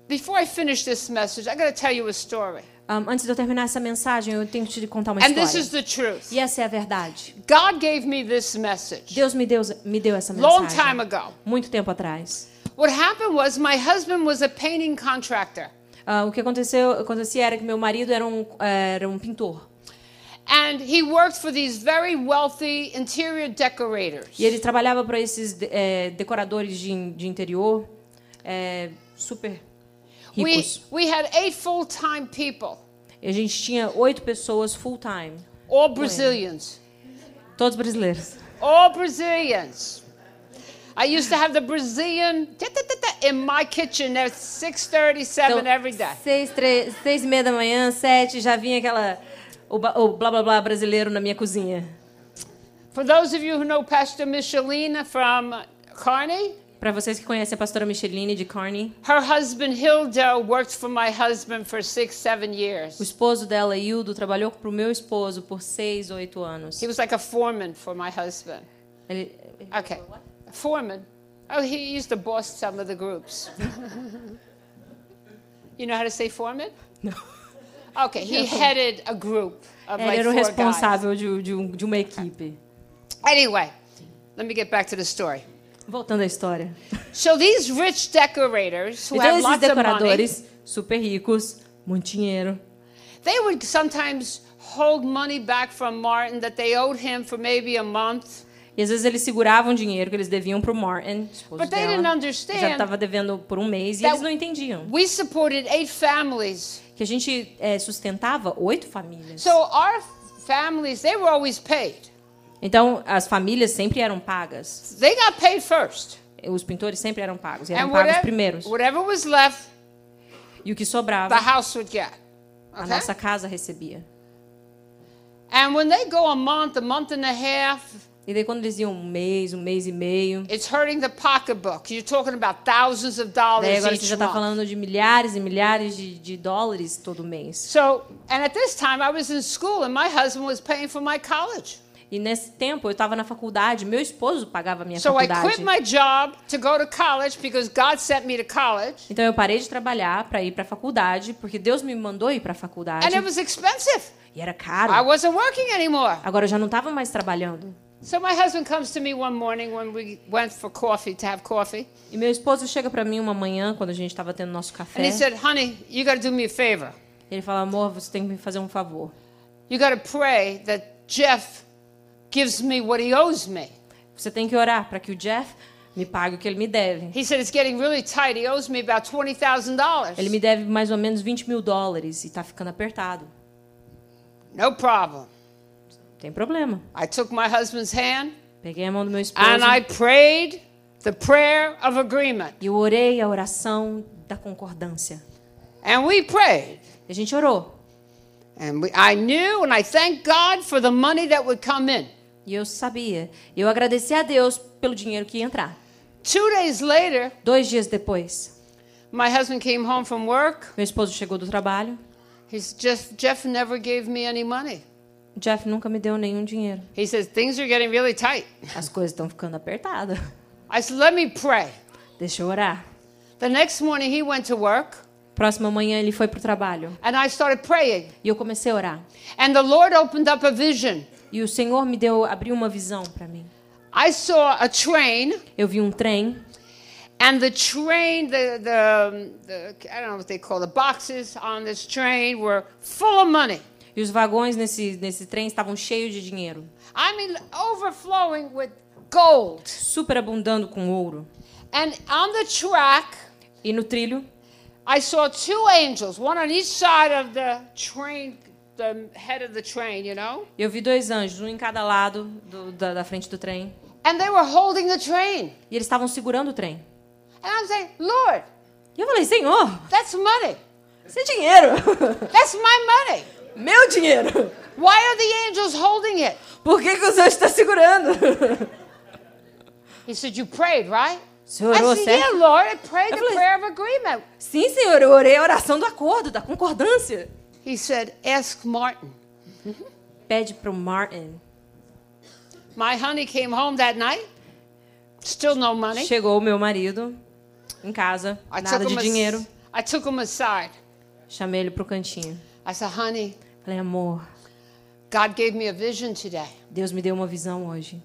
Before I finish this message, I got to tell you a story. Um, antes de eu terminar essa mensagem, eu tenho que te contar uma And this is história. the truth. E essa é a verdade. God gave me this message Deus me deu, me deu essa long mensagem ago. muito tempo atrás. What happened was my husband was a painting contractor. Ah, o que aconteceu, acontecia era que meu marido era um, era um pintor. And he worked for these very wealthy interior decorators. E ele trabalhava para esses eh, decoradores de, de interior eh, super ricos. we had eight full time people, E a gente tinha oito pessoas full time, all Brazilians. todos brasileiros. All Brazilians. I used to have the Brazilian in my kitchen at 6:30, 7 Então, every day. seis, três, seis e meia da manhã, sete, já vinha aquela o, o blá blá blá brasileiro na minha cozinha. For those of you who know Pastor Michelina from Carney, Para vocês que conhecem a pastora Micheline de Carney, her husband Hilda worked for my husband for six, seven o years. esposo dela, Hildo, trabalhou para o meu esposo por seis, oito anos. He was like a foreman for my husband. Ele, Okay. A foreman. Oh, he used to boss some of the groups. (laughs) you know how to say foreman? No. Okay, he (laughs) headed a group of ele like era o responsável de, de, um- de uma equipe. Anyway, let me get back to the story. Voltando à história. So these rich decorators who Então, esses of money, decoradores super ricos, muito dinheiro, they would sometimes hold money back from Martin that they owed him for maybe a month. e às vezes eles seguravam dinheiro que eles deviam para o Martin, esposo But they dela, didn't que understand já estava devendo por um mês, e eles não entendiam. We supported eight families. Que a gente eh, sustentava oito famílias. So our families, they were always paid. Então, as famílias sempre eram pagas. They got paid first. Os pintores sempre eram pagos, eram And pagos whatever, primeiros. whatever was left, E o que the sobrava, house would get. a Okay? nossa casa recebia. And when they go a month, a month and a half, E daí, quando eles iam um mês, um mês e meio, it's hurting the pocketbook. You're talking about thousands of daí dollars agora each você já está falando de milhares e milhares de, de dólares todo mês. So, and at this time, I was in school, and my husband was paying for my college. E nesse tempo eu estava na faculdade, meu esposo pagava a minha So I faculdade. quit my job to go to college because God sent me to college, Então eu parei de trabalhar para ir para a faculdade, porque Deus me mandou ir para a faculdade. and it was expensive. E era I caro. wasn't working anymore. Agora eu já não estava mais trabalhando. So my husband comes to me one morning when we went for coffee to have coffee, E meu esposo chega para mim uma manhã, quando a gente estava tendo nosso café. and he said, "Honey, you got to do me a favor. Ele fala, amor, você tem que me fazer um favor. You got to pray that Jeff gives me what he owes me." Você tem que orar para que o Jeff me pague o que ele me deve. He said, "It's getting really tight. He owes me about twenty thousand dollars." Ele me deve mais ou menos 20 mil dólares e tá ficando apertado. No problem. Tem problema. I took my husband's hand Peguei a mão do meu esposo and I prayed the prayer of agreement, e eu orei a oração da concordância. and we prayed. E a gente orou. And we, I knew and I thanked God for the money that would come in. E eu sabia. Eu agradeci a Deus pelo dinheiro que ia entrar. Two days later, Dois dias depois, my husband came home from work. meu esposo chegou do trabalho. He's just Jeff never gave me any money. Jeff nunca me deu nenhum dinheiro. He says things are getting really tight. As coisas estão ficando apertadas. I said, let me pray. Deixa eu orar. The next morning he went to work Próxima manhã ele foi pro trabalho. and I started praying. E eu comecei a orar. And the Lord opened up a vision. E o Senhor me deu, abriu uma visão para mim. I saw a train Eu vi um trem and the train, the, the, the I don't know what they call the boxes on this train were full of money. e os vagões nesse, nesse trem estavam cheios de dinheiro, I mean, overflowing with gold. superabundando com ouro. And on the track, E no trilho I saw two angels, one on each side of the train, the head of the train, you know? eu vi dois anjos, um em cada lado do- da, da frente do trem. And they were holding the train. E eles estavam segurando o trem. And I'm saying, Lord, E eu falei, Senhor, that's money. isso é dinheiro. (laughs) That's my money. Meu dinheiro. Why are the angels holding it? Por que, que os anjos estão segurando? He said, You prayed, right? Senhor I orou, said? Yeah, Lord, I prayed the prayer of agreement. Sim, senhor, eu orei a oração do acordo, da concordância. He said, Ask Martin. Pede pro Martin. My honey came home that night. Still no money. Chegou o meu marido em casa, I nada took, de him dinheiro. I took him aside. Chamei ele pro cantinho. I said, Honey, Falei, amor, God gave me a vision today. Deus me deu uma visão hoje.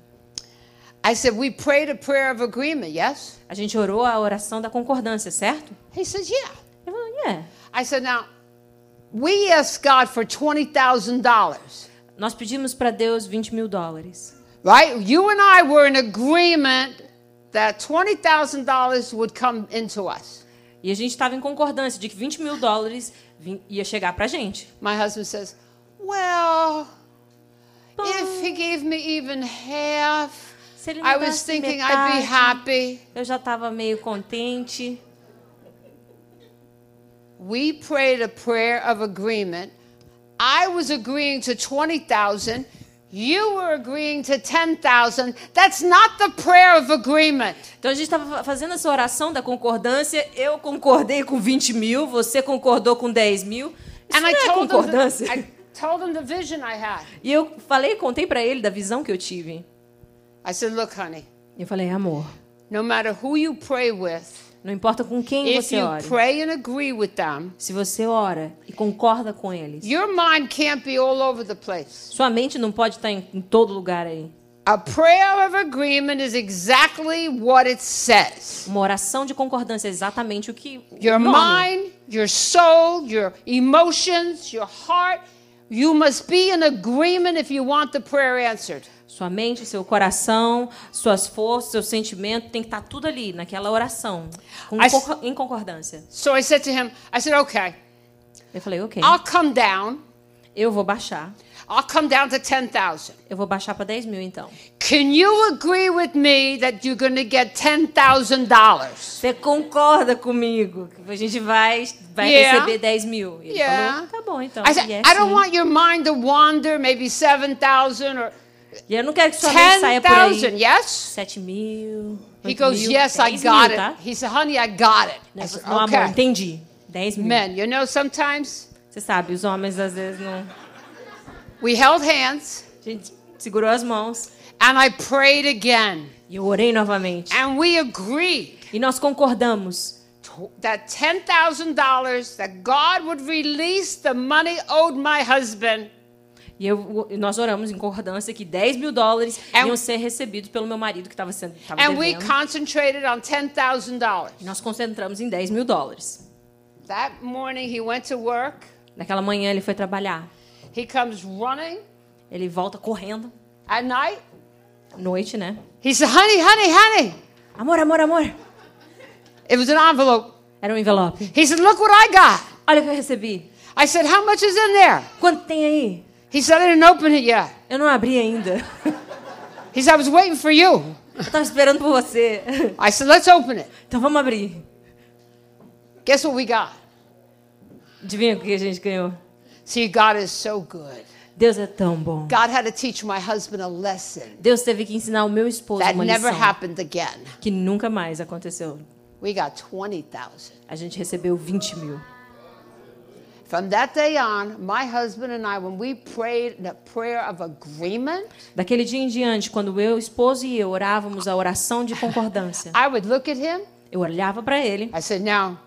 I said, We prayed a prayer of agreement, yes? A gente orou a oração da concordância, certo? He says, Yeah. Eu falei, é. I said, Now, we asked God for $20,000, Nós pedimos para Deus 20 mil dólares. right? You and I were in agreement that $20,000 would come into us. E a gente estava em concordância de que 20 mil dólares ia chegar pra gente. My husband says, Well, Bom, if he gave me even half, I was thinking I'd be metade, happy. eu já estava meio contente. We prayed a prayer of agreement. I was agreeing to 20,000. You were agreeing to 10,000. That's not the prayer of agreement. Então a gente estava fazendo essa oração da concordância. Eu concordei com 20 mil, você concordou com 10 mil. Isso And não I é told him, concordância. the, I told him the vision I had. E eu falei, contei para ele da visão que eu tive. I said, Look, honey, eu falei, amor, no matter who you pray with, não importa com quem if você you ore. pray and agree with them, Se você ora e concorda com eles, your mind can't be all over the place. sua mente não pode estar em, em todo lugar aí. A prayer of agreement is exactly what it says. Uma oração de concordância é exatamente o que Your nome. mind, your soul, your emotions, your heart, you must be in agreement if you want the prayer answered. Sua mente, seu coração, suas forças, seu sentimento, tem que estar tudo ali, naquela oração, com em concordância. So I said to him, I said, okay, Eu falei, ok, I'll come down. eu vou baixar. I'll come down to 10,000. Eu vou baixar para 10 mil, então. Can you agree with me that you're going to get $10,000? Você concorda comigo que a gente vai, vai Yeah. receber 10 mil? E ele Yeah. falou, tá bom, então. I said, yes, I don't sim. want your mind to wander, maybe 7,000 or eu não quero que sua mente saia por 10,000, aí. yes? 7 mil, He goes, mil, yes, I got mil, tá? it. He said, honey, I got it. I said, não, amor, entendi. 10 mil. Men, you know, sometimes Você sabe, os homens às vezes não... we held hands A gente segurou as mãos and I prayed again. e eu orei novamente. And we agreed E nós concordamos that $10,000 that God would release the money owed my husband E eu, nós oramos em concordância que 10 mil dólares And- iam ser recebidos pelo meu marido que estava sendo tava and we devendo. concentrated on $10,000. E nós concentramos em 10 mil dólares. That morning he went to work. Naquela manhã ele foi trabalhar. He comes running Ele volta correndo, at night. à noite, né? He said, honey, honey, honey. Amor, amor, amor. It was an envelope. Era um envelope. He said, look what I got. Olha o que eu recebi. I said, how much is in there? Quanto tem aí? He said, I didn't open it yet. Eu não abri ainda. He said, I was waiting for you. Eu tava esperando por você. I said, let's open it. Então vamos abrir. Guess what we got? Adivinha o que a gente ganhou? See, God is so good. Deus é tão bom. God had to teach my husband a lesson Deus teve que ensinar o meu esposo that uma never lição happened again. que nunca mais aconteceu. We got 20,000. A gente recebeu 20 mil. Daquele dia em diante, quando meu esposo e eu orávamos a oração de concordância, (laughs) I would look at him. eu olhava para ele. I said, Now,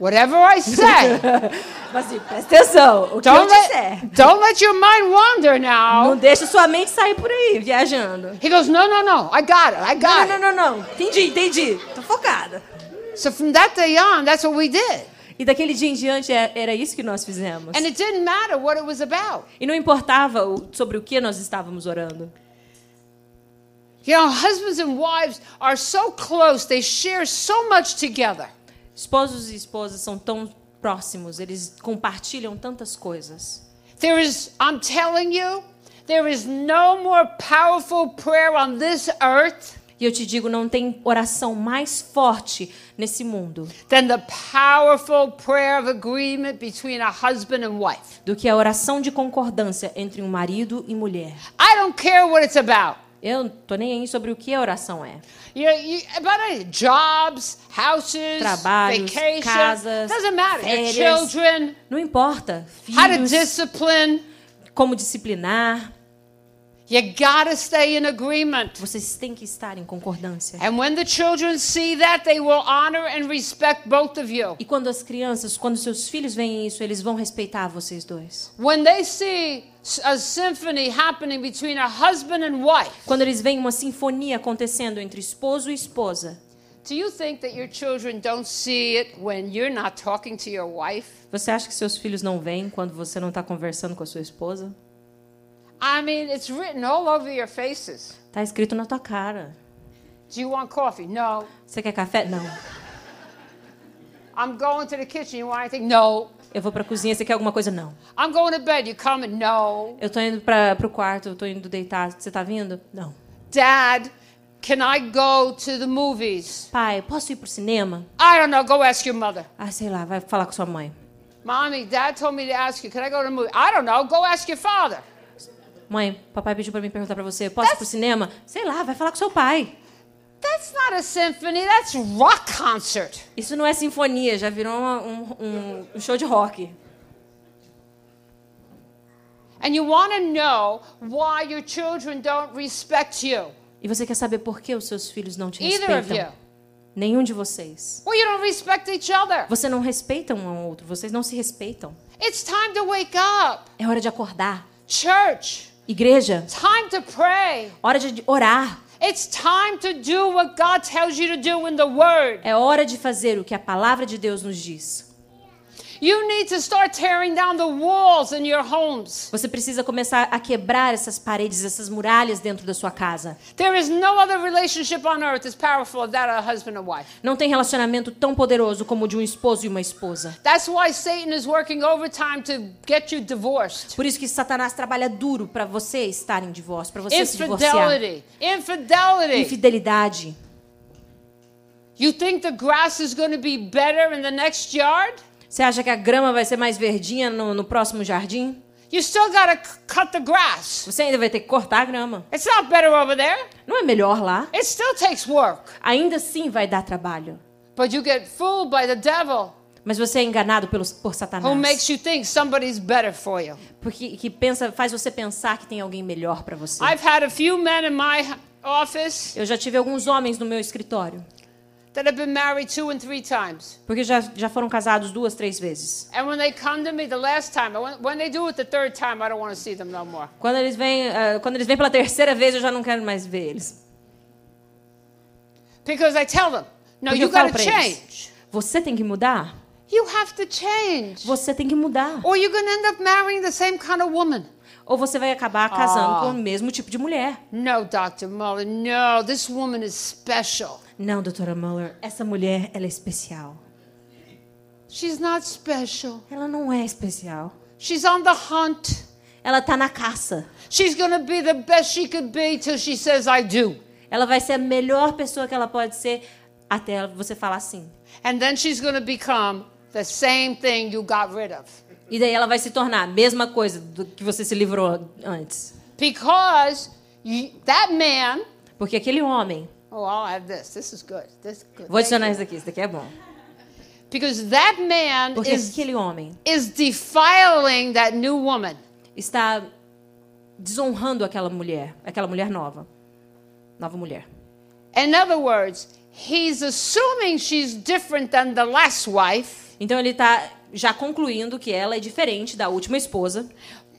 whatever I say, (laughs) Mas assim, presta atenção, o que eu don't disser. let, don't let your mind wander now. Não deixa sua mente sair por aí, viajando. He goes, No, no, no, I got it, I Não, got não, it. não, não, não. Entendi, entendi. Tô focada. So from that day on, that's what we did. E daquele dia em diante é- era isso que nós fizemos. And it didn't matter what it was about. E não importava sobre o que nós estávamos orando. You know, husbands and wives are so close, they share so much together. Esposos e esposas são tão próximos, eles compartilham tantas coisas. There is, I'm telling you, there is no more powerful prayer on this earth E eu te digo, não tem oração mais forte nesse mundo than the powerful prayer of agreement between a husband and wife. do que a oração de concordância entre um marido e mulher. I don't care what it's about. Eu não tô nem aí sobre o que a oração é. You, you, about jobs, houses, Trabalhos, vacation, casas, doesn't matter. Your férias. children, Não importa. how to Filhos, discipline. como disciplinar. You gotta stay in agreement. Vocês têm que estar em concordância. And when the children see that, they will honor and respect both of you. E quando as crianças, quando seus filhos veem isso, eles vão respeitar vocês dois. When they see a symphony happening between a husband and wife, Quando eles veem uma sinfonia acontecendo entre esposo e esposa, do you think that your children don't see it when you're not talking to your wife? você acha que seus filhos não veem quando você não está conversando com a sua esposa? I mean, it's written all over your faces. Tá escrito na tua cara. Do you want coffee? No. Você quer café? Não. I'm going to the kitchen. You want anything? No. Eu vou pra cozinha, você quer alguma coisa? Não. I'm going to bed. You coming? No. Eu tô indo para pro quarto, eu tô indo deitar. Você tá vindo? Não. Dad, can I go to the movies? Pai, posso ir pro cinema? I don't know. Go ask your mother. Ah, sei lá, vai falar com sua mãe. Mommy, Dad told me to ask you. Can I go to the movie? I don't know. Go ask your father. Mãe, papai pediu pra mim perguntar pra você, posso ir pro cinema? Sei lá, vai falar com seu pai. That's not a symphony. That's rock concert. Isso não é sinfonia, já virou uma- um, um- show de rock. And you want to know why your children don't respect you. E você quer saber por que os seus filhos não te Either of you. respeitam? Nenhum de vocês. Well, you don't respect each other. Você não respeita um ao outro, vocês não se respeitam. It's time to wake up. É hora de acordar. Church, Igreja, time to pray. hora de orar. It's time to do what God tells you to do in the Word. É hora de fazer o que a palavra de Deus nos diz. Você precisa começar a quebrar essas paredes, essas muralhas dentro da sua casa. There is no other relationship on earth as powerful as that of a husband and wife. Não tem relacionamento tão poderoso como o de um esposo e uma esposa. That's why Satan is working overtime to get you divorced. Por isso que Satanás trabalha duro para você estar em divórcio, para você se divorciar. Infidelity. Infidelity. Infidelidade. You think the grass is going to be better in the next yard? Você acha que a grama vai ser mais verdinha no, no próximo jardim? You still got to cut the grass. Você ainda vai ter que cortar a grama. It's not better over there. Não é melhor lá? It still takes work. Ainda assim vai dar trabalho. But you get fooled by the devil Mas você é enganado pelos, por who Satanás. makes you think somebody's better for you. Porque que pensa, faz você pensar que tem alguém melhor para você. I've had a few men in my office Eu já tive alguns homens no meu escritório. That have been married two and three times. Porque já, já foram casados duas, três vezes. And when they come to me the last time, when, they do it the third time, I don't want to see them no more. Quando eles vêm, ah, quando eles vêm pela terceira vez, eu já não quero mais ver eles. Because I tell them, no, Porque you got to eles. change. Você tem que mudar. You have to change. Você tem que mudar. Or you're going to end up marrying the same kind of woman. Ou você vai acabar casando Ah. com o mesmo tipo de mulher. No, Dr. Muller, no, this woman is special. Não, doutora Muller, essa mulher, ela é especial. She's not special. Ela não é especial. She's on the hunt. Ela tá na caça. She's to be the best she could be till she says, I do. Ela vai ser a melhor pessoa que ela pode ser até você falar assim. And then she's to become the same thing you got rid of. E daí ela vai se tornar a mesma coisa do que você se livrou antes. Because you, that man, Porque aquele homem. Oh, I'll add this. This is good. This is good. Vou adicionar isso aqui, isso daqui é bom. Because that man Porque is, aquele homem is defiling that new woman. está desonrando aquela mulher, aquela mulher nova. Nova mulher. In other words, he's assuming she's different than the last wife, Então ele está já concluindo que ela é diferente da última esposa,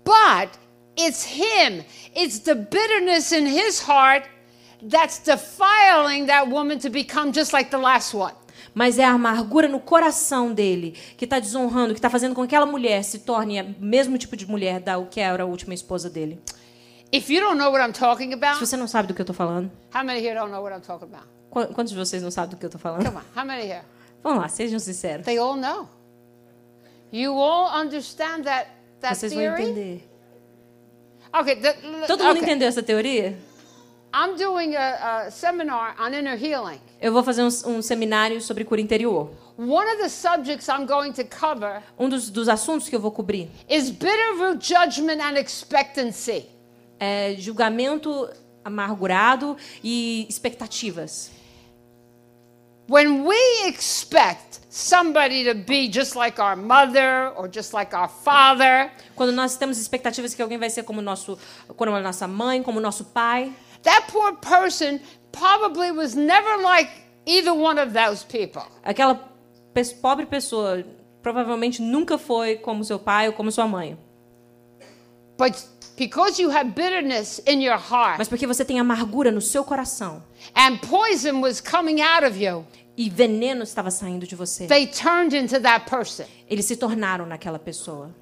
but it's him. It's the bitterness in his heart that's defiling that woman to become just like the last one. mas é a amargura no coração dele que está desonrando, que está fazendo com que aquela mulher se torne o mesmo tipo de mulher da que era a última esposa dele. If you don't know what I'm talking Se about, você não sabe do que eu estou falando, how many here don't know what I'm talking about? qu- quantos de vocês não sabem do que eu estou falando? Come on, how many here? Vamos lá, sejam sinceros. They all know. You all understand that that Vocês vão entender. Okay, the, Todo mundo okay. entendeu essa teoria? I'm doing a, a seminar on inner healing. Eu vou fazer um, um seminário sobre cura interior. One of the subjects I'm going to cover Um dos, dos assuntos que eu vou cobrir is bitterroot judgment and expectancy. é julgamento amargurado e expectativas. When we expect somebody to be just like our mother or just like our father, Quando nós temos expectativas que alguém vai ser como nosso, como a nossa mãe, como nosso pai, that poor person probably was never like either one of those people. aquela pobre pessoa provavelmente nunca foi como seu pai ou como sua mãe. But because you have bitterness in your heart Mas porque você tem amargura no seu coração and poison was coming out of you, e veneno estava saindo de você, they turned into that person. eles se tornaram naquela pessoa.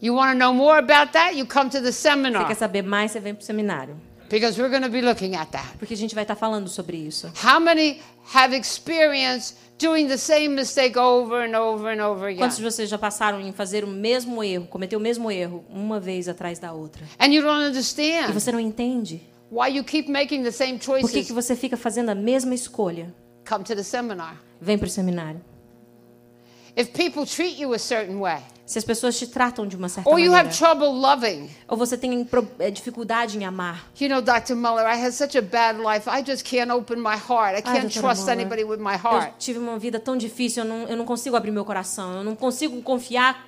You want to know more about that? You come to the Você seminar quer saber mais, você vem pro seminário. Because we're going to be looking at that. Porque a gente vai estar falando sobre isso. How many have experienced doing the same mistake over and over and over again? Quantos de vocês já passaram em fazer o mesmo erro, cometer o mesmo erro, uma vez atrás da outra? And you don't E understand você não entende? why you keep making the same Por que, choices. que você fica fazendo a mesma escolha? Come to the seminar. Vem pro seminário. If people treat you a certain way, Se as pessoas te tratam de uma certa or you maneira, have trouble loving, ou você tem eh, dificuldade em amar. you know, Dr. Muller, I had such a bad life. I just can't open my heart. I can't doutora trust Muller, anybody with my Eu heart. tive uma vida tão difícil, eu não, eu não consigo abrir meu coração, eu não consigo confiar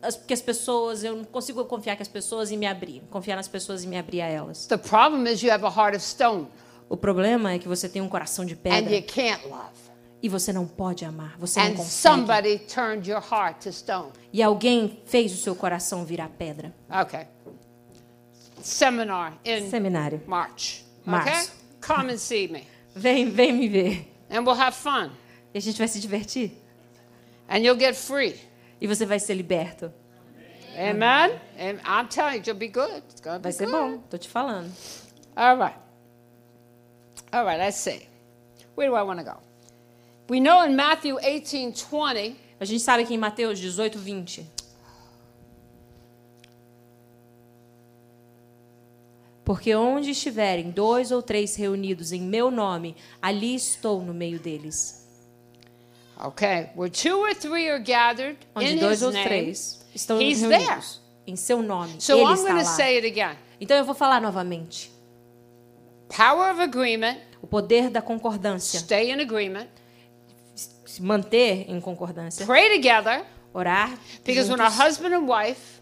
as, que as pessoas, eu não consigo confiar que as pessoas e me abrir, confiar nas pessoas e me abrir a elas. The problem is you have a heart of stone O problema é que você tem um coração de and pedra you can't love. E você não pode amar, você não consegue. somebody turned your heart to stone. E alguém fez o seu coração virar pedra. Okay. Seminar in Seminário. March. Okay? Março. Come and see me. Vem, vem me ver. And we'll have fun. E a gente vai se divertir. And you'll get free. E você vai ser liberto. Amen? And I'm telling you, you'll be good. It's to Vai be ser good. bom, tô te falando. All right. All right, let's see. Where do I want to go? We know in Matthew 18 20, A gente sabe que em Mateus 18, 20. Porque onde estiverem dois ou três reunidos em meu nome, ali estou no meio deles. okay, where two or three are gathered Onde in dois his ou name, três estão he's reunidos em seu nome, So ele I'm está going to lá. say it again. Então eu vou falar novamente. Power of agreement, O poder da concordância, stay in agreement, se manter em concordância, pray together, orar because when a juntos, husband and wife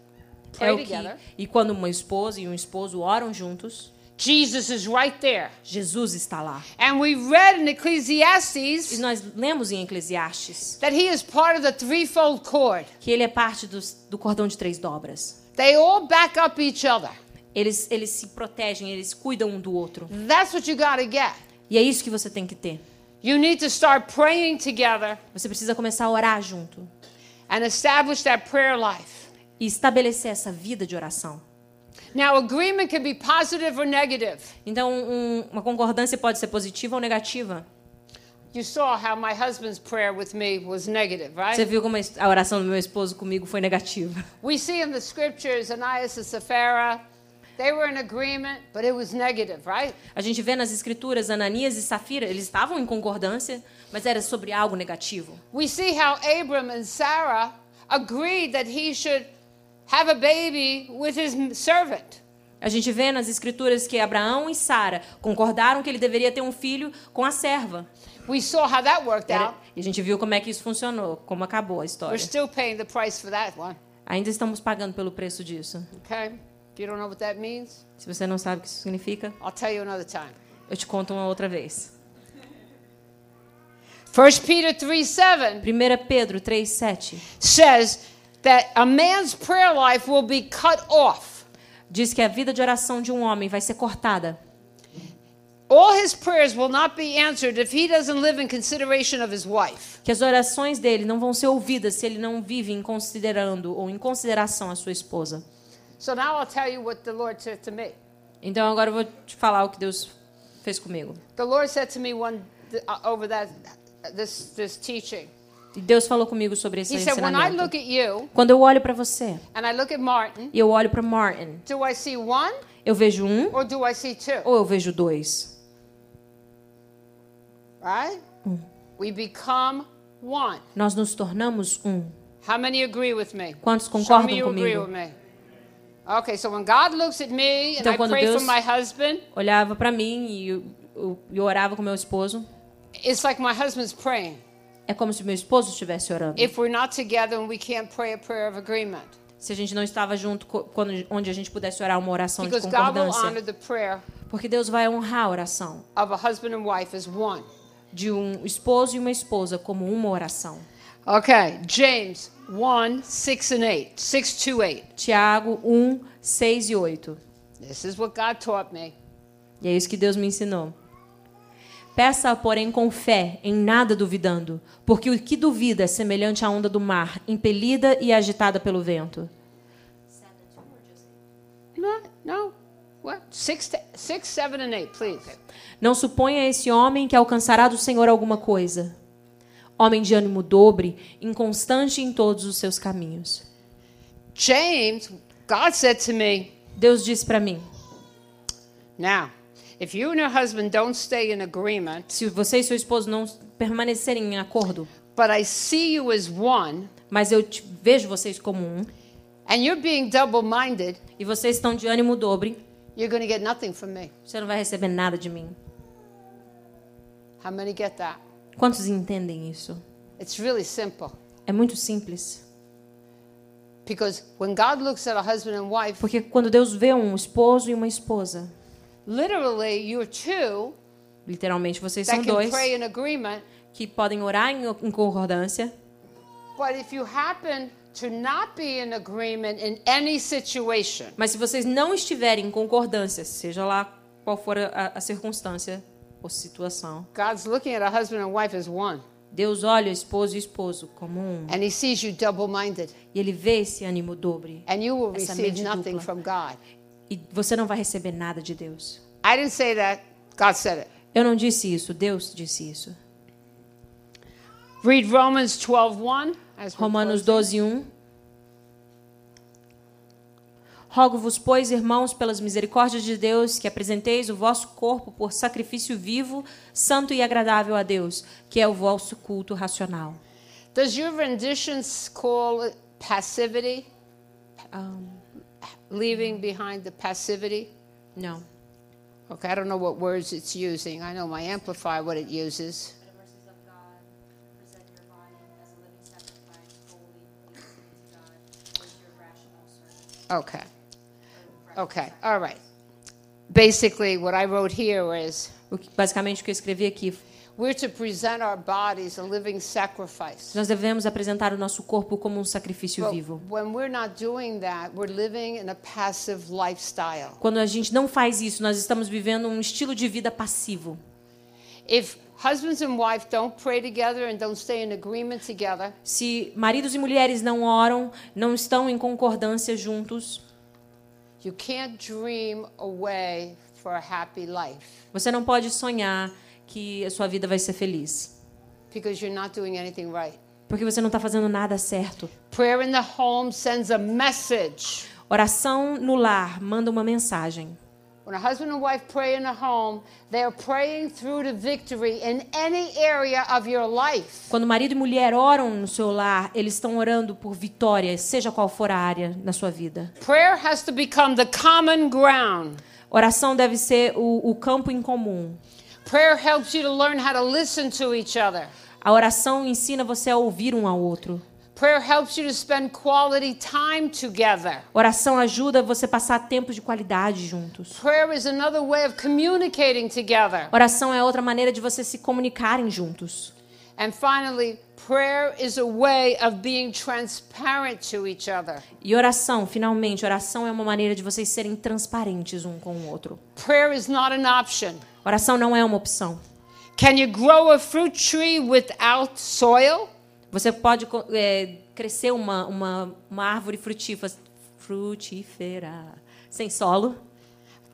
é pray o que, together, e quando uma esposa e um esposo oram juntos, Jesus is right there. Jesus está lá. And we read in E Ecclesiastes nós lemos em Eclesiastes that he is part of the threefold cord. que ele é parte dos- do cordão de três dobras. They all back up each other. Eles, eles se protegem, eles cuidam um do outro. That's what you got to get. E é isso que você tem que ter. You need to start praying together Você precisa começar a orar junto and establish that prayer life. e estabelecer essa vida de oração. Now, agreement can be positive or negative. Então, um- uma concordância pode ser positiva ou negativa. You saw how my husband's prayer with me was negative, Você viu como a oração do meu esposo comigo foi negativa. We see in the scriptures Ananias and Sapphira, they were in agreement, but it was negative, right? A gente vê nas escrituras Ananias e Safira, eles estavam em concordância, mas era sobre algo negativo. We see how Abram and Sarah agreed that he should have a baby with his servant. A gente vê nas escrituras que Abraão e Sara concordaram que ele deveria ter um filho com a serva. We saw how that worked out. E a gente viu como é que isso funcionou, como acabou a We're história. still paying the price for that one. Ainda estamos pagando pelo preço disso. Okay? If you don't know what that means, Se você não sabe o que isso significa, I'll tell you another time. eu te conto uma outra vez. 1 Peter 3 7 1 Pedro 3,7 says that a man's prayer life will be cut off. diz que a vida de oração de um homem vai ser cortada. All his prayers will not be answered if he doesn't live in consideration of his wife. Que as orações dele não vão ser ouvidas se ele não vive em considerando ou em consideração a sua esposa. So now I'll tell you what the Lord said to me. Então agora eu vou te falar o que Deus fez comigo. The Lord said to me one uh, over that this this teaching. E Deus falou comigo sobre esse He said, when I ensinamento. look at you Quando eu olho para você and I look at Martin, e eu olho para Martin, do I see one eu vejo um or do I see two? ou eu vejo dois? Right? We become one. Nós nos tornamos um. How many agree with me? Quantos Show me concordam comigo? Então, quando Deus- Olhava para mim e eu, eu, eu orava com meu esposo. it's like my husband's praying. É como se meu esposo estivesse orando. If we're not together and we can't pray a prayer of agreement, Se a gente não estava junto, quando, onde a gente pudesse orar uma oração de because God will honor concordância. the prayer Porque Deus vai honrar a oração of a husband and wife as one. de um esposo e uma esposa como uma oração. Okay, James 1 6 and 8, 6 to 8. Tiago 1, 6 e 8. This is what God taught me. E é isso que Deus me ensinou. Peça, porém, com fé, em nada duvidando, porque o que duvida é semelhante à onda do mar, impelida e agitada pelo vento. No, no. What? 6, to, six 7, and 8, please. Não suponha esse homem que alcançará do Senhor alguma coisa. Homem de ânimo dobre, inconstante em todos os seus caminhos. James, God said to me, Deus disse para mim: Now, if you and your husband don't stay in agreement, se você e seu esposo não permanecerem em acordo, but I see you as one, mas eu te- vejo vocês como um, and you're being double minded, e vocês estão de ânimo dobre, you're going to get nothing from me. você não vai receber nada de mim. How many get that? Quantos entendem isso? It's really simple. É muito simples. Because when God looks at a husband and wife, Porque quando Deus vê um esposo e uma esposa, literally you're two literalmente vocês that são can dois pray in agreement. que podem orar em, em concordância, But if you happen to not be in agreement in any situation, mas se vocês não estiverem em concordância, seja lá qual for a, a circunstância ou situação. God's looking at a husband and wife as one. Deus olha o esposo e esposo como um. And he sees you double-minded. E ele vê esse ânimo dobre. And you will receive nothing from God. E você não vai receber nada de Deus. I didn't say that. God said it. Eu não disse isso, Deus disse isso. Read Romans 12:1. Romanos 12:1. Rogo-vos, pois, irmãos, pelas misericórdias de Deus, que apresenteis o vosso corpo por sacrifício vivo, santo e agradável a Deus, que é o vosso culto racional. Does your rendition call it passivity? Um, Leaving behind the passivity? não. Okay, I don't know what words it's using. I know my amplifier what it uses. Okay. Okay. All right. Basically, what I wrote here is O que- basicamente, o que eu escrevi aqui. we're to present our bodies a living sacrifice. Nós devemos apresentar o nosso corpo como um sacrifício But vivo. when we're not doing that, we're living in a passive lifestyle. Quando a gente não faz isso, nós estamos vivendo um estilo de vida passivo. If husbands and don't pray together and don't stay in agreement together, Se maridos e mulheres não oram, não estão em concordância juntos, you can't dream a way for a happy life você não pode sonhar que a sua vida vai ser feliz. because you're not doing anything right. Porque você não está fazendo nada certo. Prayer in the home sends a message. Oração no lar manda uma mensagem. When a husband and wife pray in a home, they are praying through to victory in any area of your life. Quando marido e mulher oram no seu lar, eles estão orando por vitória, seja qual for a área na sua vida. Prayer has to become the common ground. Oração deve ser o, o campo em comum. Prayer helps you to learn how to listen to each other. A oração ensina você a ouvir um ao outro. Prayer helps you to spend quality time together. Oração ajuda você a passar tempos de qualidade juntos. Prayer is another way of communicating together. Oração é outra maneira de vocês se comunicarem juntos. And finally, prayer is a way of being transparent to each other. E oração, finalmente, oração é uma maneira de vocês serem transparentes um com o outro. Prayer is not an option. Oração não é uma opção. Can you grow a fruit tree without soil? Você pode é, crescer uma, uma, uma árvore frutífera, frutífera sem solo.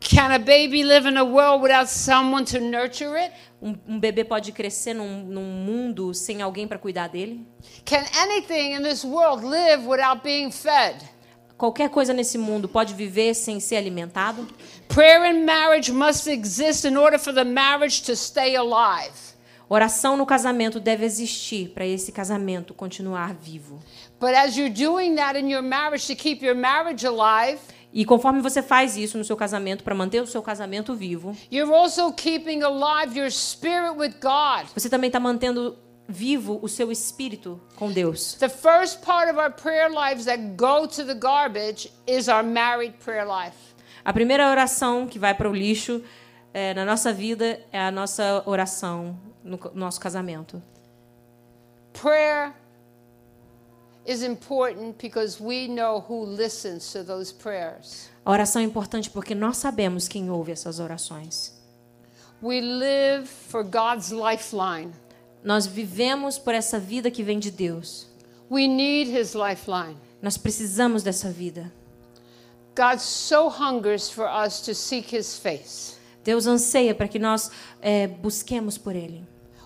Can a baby live in a world without someone to nurture it? Um, um bebê pode crescer num, num mundo sem alguém para cuidar dele. Can anything in this world live without being fed? Qualquer coisa nesse mundo pode viver sem ser alimentado. Prayer in marriage must exist in order for the marriage to stay alive. Oração no casamento deve existir para esse casamento continuar vivo. But as you're doing that in your marriage to keep your marriage alive, E conforme você faz isso no seu casamento para manter o seu casamento vivo, you're also keeping alive your spirit with God. você também está mantendo vivo o seu espírito com Deus. The first part of our prayer lives that go to the garbage is our married prayer life. A primeira oração que vai para o lixo é, na nossa vida é a nossa oração no nosso casamento. Prayer is important because we know who listens to those prayers. A oração é importante porque nós sabemos quem ouve essas orações. We live for God's lifeline. Nós vivemos por essa vida que vem de Deus. We need His lifeline. Nós precisamos dessa vida. God so hungers for us to seek His face. Deus anseia para que nós é, busquemos por Ele.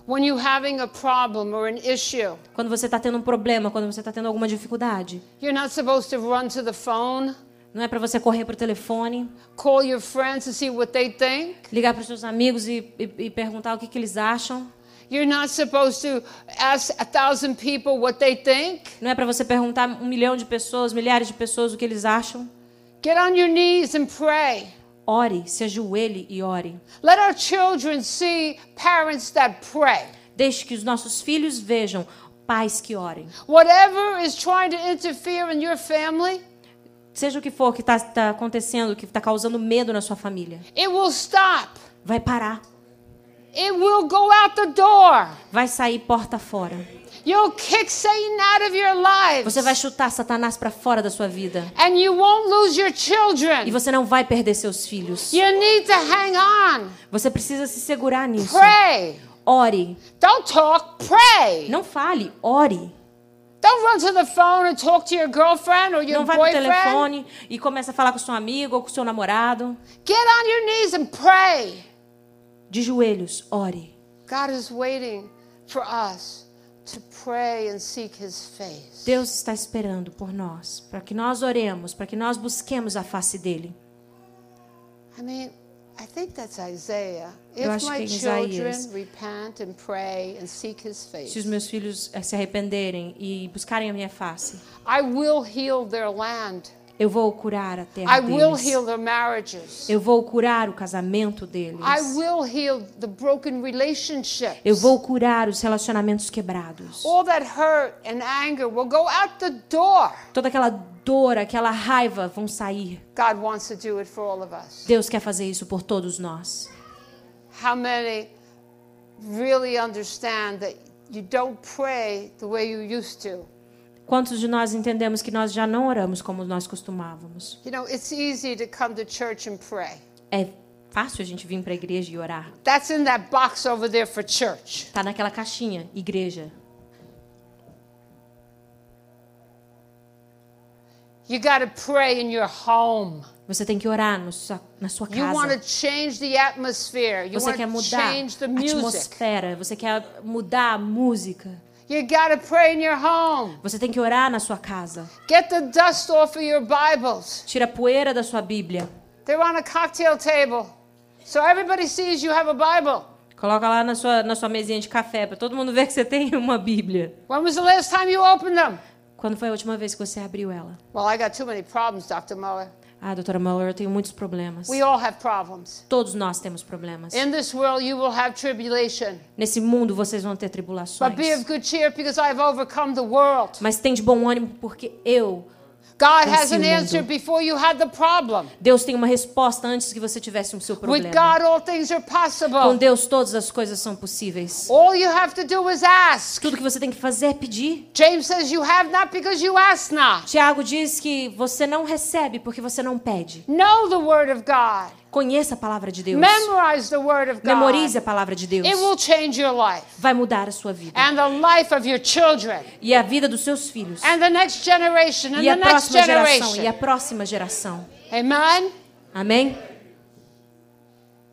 When you're having a problem or an issue, Quando você está tendo um problema, quando você está tendo alguma dificuldade, you're not supposed to run to the phone, não é para você correr para o telefone, call your friends to see what they think. ligar para os seus amigos e, e- e perguntar o que, que eles acham. You're not supposed to ask a thousand people what they think. Não é para você perguntar um milhão de pessoas, milhares de pessoas o que eles acham. Get on your knees and pray. Ore, se ajoelhe e ore. Let our children see parents that pray. Deixe que os nossos filhos vejam pais que orem. Whatever is trying to interfere in your family, Seja o que for que está acontecendo, que está causando medo na sua família, it will stop. vai parar. It will go out the door. Vai sair porta fora. You'll kick Satan out of your lives. Você vai chutar Satanás para fora da sua vida. And you won't lose your E children. você não vai perder seus filhos. You need to hang on. Você precisa se segurar nisso. Pray. Ore. Don't talk, pray. Não fale, ore. Don't run to the phone and talk to your girlfriend or your Não vai pro boyfriend. telefone e começa a falar com seu amigo ou com seu namorado. Get on your knees and pray. De joelhos, ore. God is waiting for us to pray and seek his face. Deus está esperando por nós, para que nós oremos, para que nós busquemos a face dele. I mean, I think that's Isaiah. Eu If acho que my é children Isaías. repent and pray and seek his Se os meus filhos eh, se arrependerem e buscarem a minha face, I will heal their land. Eu vou curar a terra I will deles. heal their marriages. Eu vou curar o casamento deles. I will heal the broken relationships. Eu vou curar os relacionamentos quebrados. All that hurt and anger will go out the door. Toda aquela dor, aquela raiva vão sair. God wants to do it for all of us. Deus quer fazer isso por todos nós. How many really understand that you don't pray the way you used to? Quantos de nós entendemos que nós já não oramos como nós costumávamos? You know, it's easy to come to church and pray. É fácil a gente vir para a igreja e orar. That's in that box over there for church. Tá naquela caixinha, igreja. You got to pray in your home. Você tem que orar sua- na sua casa. Você quer mudar a atmosfera. Você quer mudar a música. You got to pray in your home. Você tem que orar na sua casa. Get the dust off of your Bibles. Tira a poeira da sua Bíblia. They're on a cocktail table. So everybody sees you have a Bible. Coloca lá na sua, na sua mesinha de café para todo mundo ver que você tem (laughs) uma Bíblia. When was the last time you opened them? Quando foi a última vez que você abriu ela? Well, I got too many problems, Dr. Muller. Ah, doutora Muller, eu tenho muitos problemas. We all have problems. Todos nós temos problemas. In this world, you will have tribulation. Nesse mundo vocês vão ter But tribulações. be of good cheer because overcome the world. Mas tem de bom ânimo porque eu, God has Venci an answer before you had the problem. Deus tem uma resposta antes que você tivesse o seu With problema. God, all things are Com possible. Deus todas as coisas são possíveis. All you have to do is ask. Tudo que você tem que fazer é pedir. James says you have not because you ask not. Tiago diz que você não recebe porque você não pede. Know the word of God. Conheça a palavra de Deus. Memorize the word of God. Memorize a palavra de Deus. It will change your life Vai mudar a sua vida. and the life of your children E a vida dos seus filhos. and the next generation and E a próxima geração. E a próxima geração. Amen. Amém?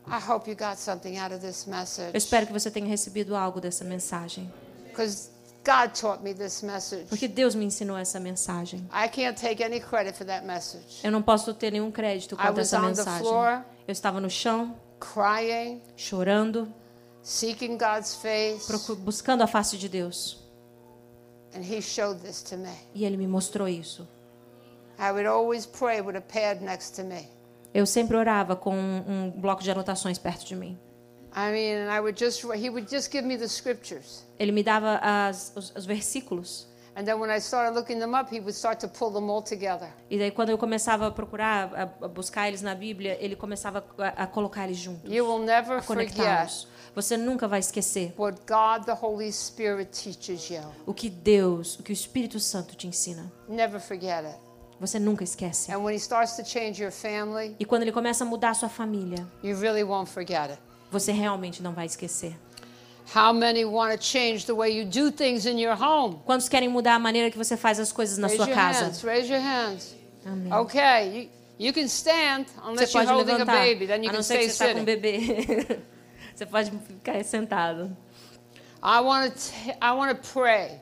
I hope you got something out of this Eu espero que você tenha recebido algo dessa mensagem. because God taught me this message. Porque Deus me ensinou essa mensagem. I can't take any credit for that message. Eu não posso ter nenhum crédito I quanto a was essa on the mensagem. floor. Eu estava no chão, Crying, chorando, seeking God's face, buscando a face de Deus. and He showed this to me. E Ele me mostrou isso. I would always pray with a pad next to me. Eu sempre orava com um bloco de anotações perto de mim. Ele me dava as, os, os versículos. And then when I started looking them up, he would start to pull them all together. E daí, quando eu começava a procurar, a, a buscar eles na Bíblia, ele começava a, a colocar eles juntos, You will never conectá-los. Você nunca vai esquecer what God, the Holy Spirit, teaches you. o que Deus, o que o Espírito Santo te ensina. Never forget it. Você nunca esquece. And when he starts to change your family, E quando ele começa a mudar a sua família, you really won't forget it. Você realmente não vai esquecer. How many want to change the way you do things in your home? Quantos querem mudar a maneira que você faz as coisas na raise sua your casa? hands. Raise your hands. Amém. Okay, you, you can stand Você unless you're pode holding a levantar, baby, then you a can não ser stay que você está com um sitting. bebê. (laughs) Você pode ficar sentado. I want to I want to pray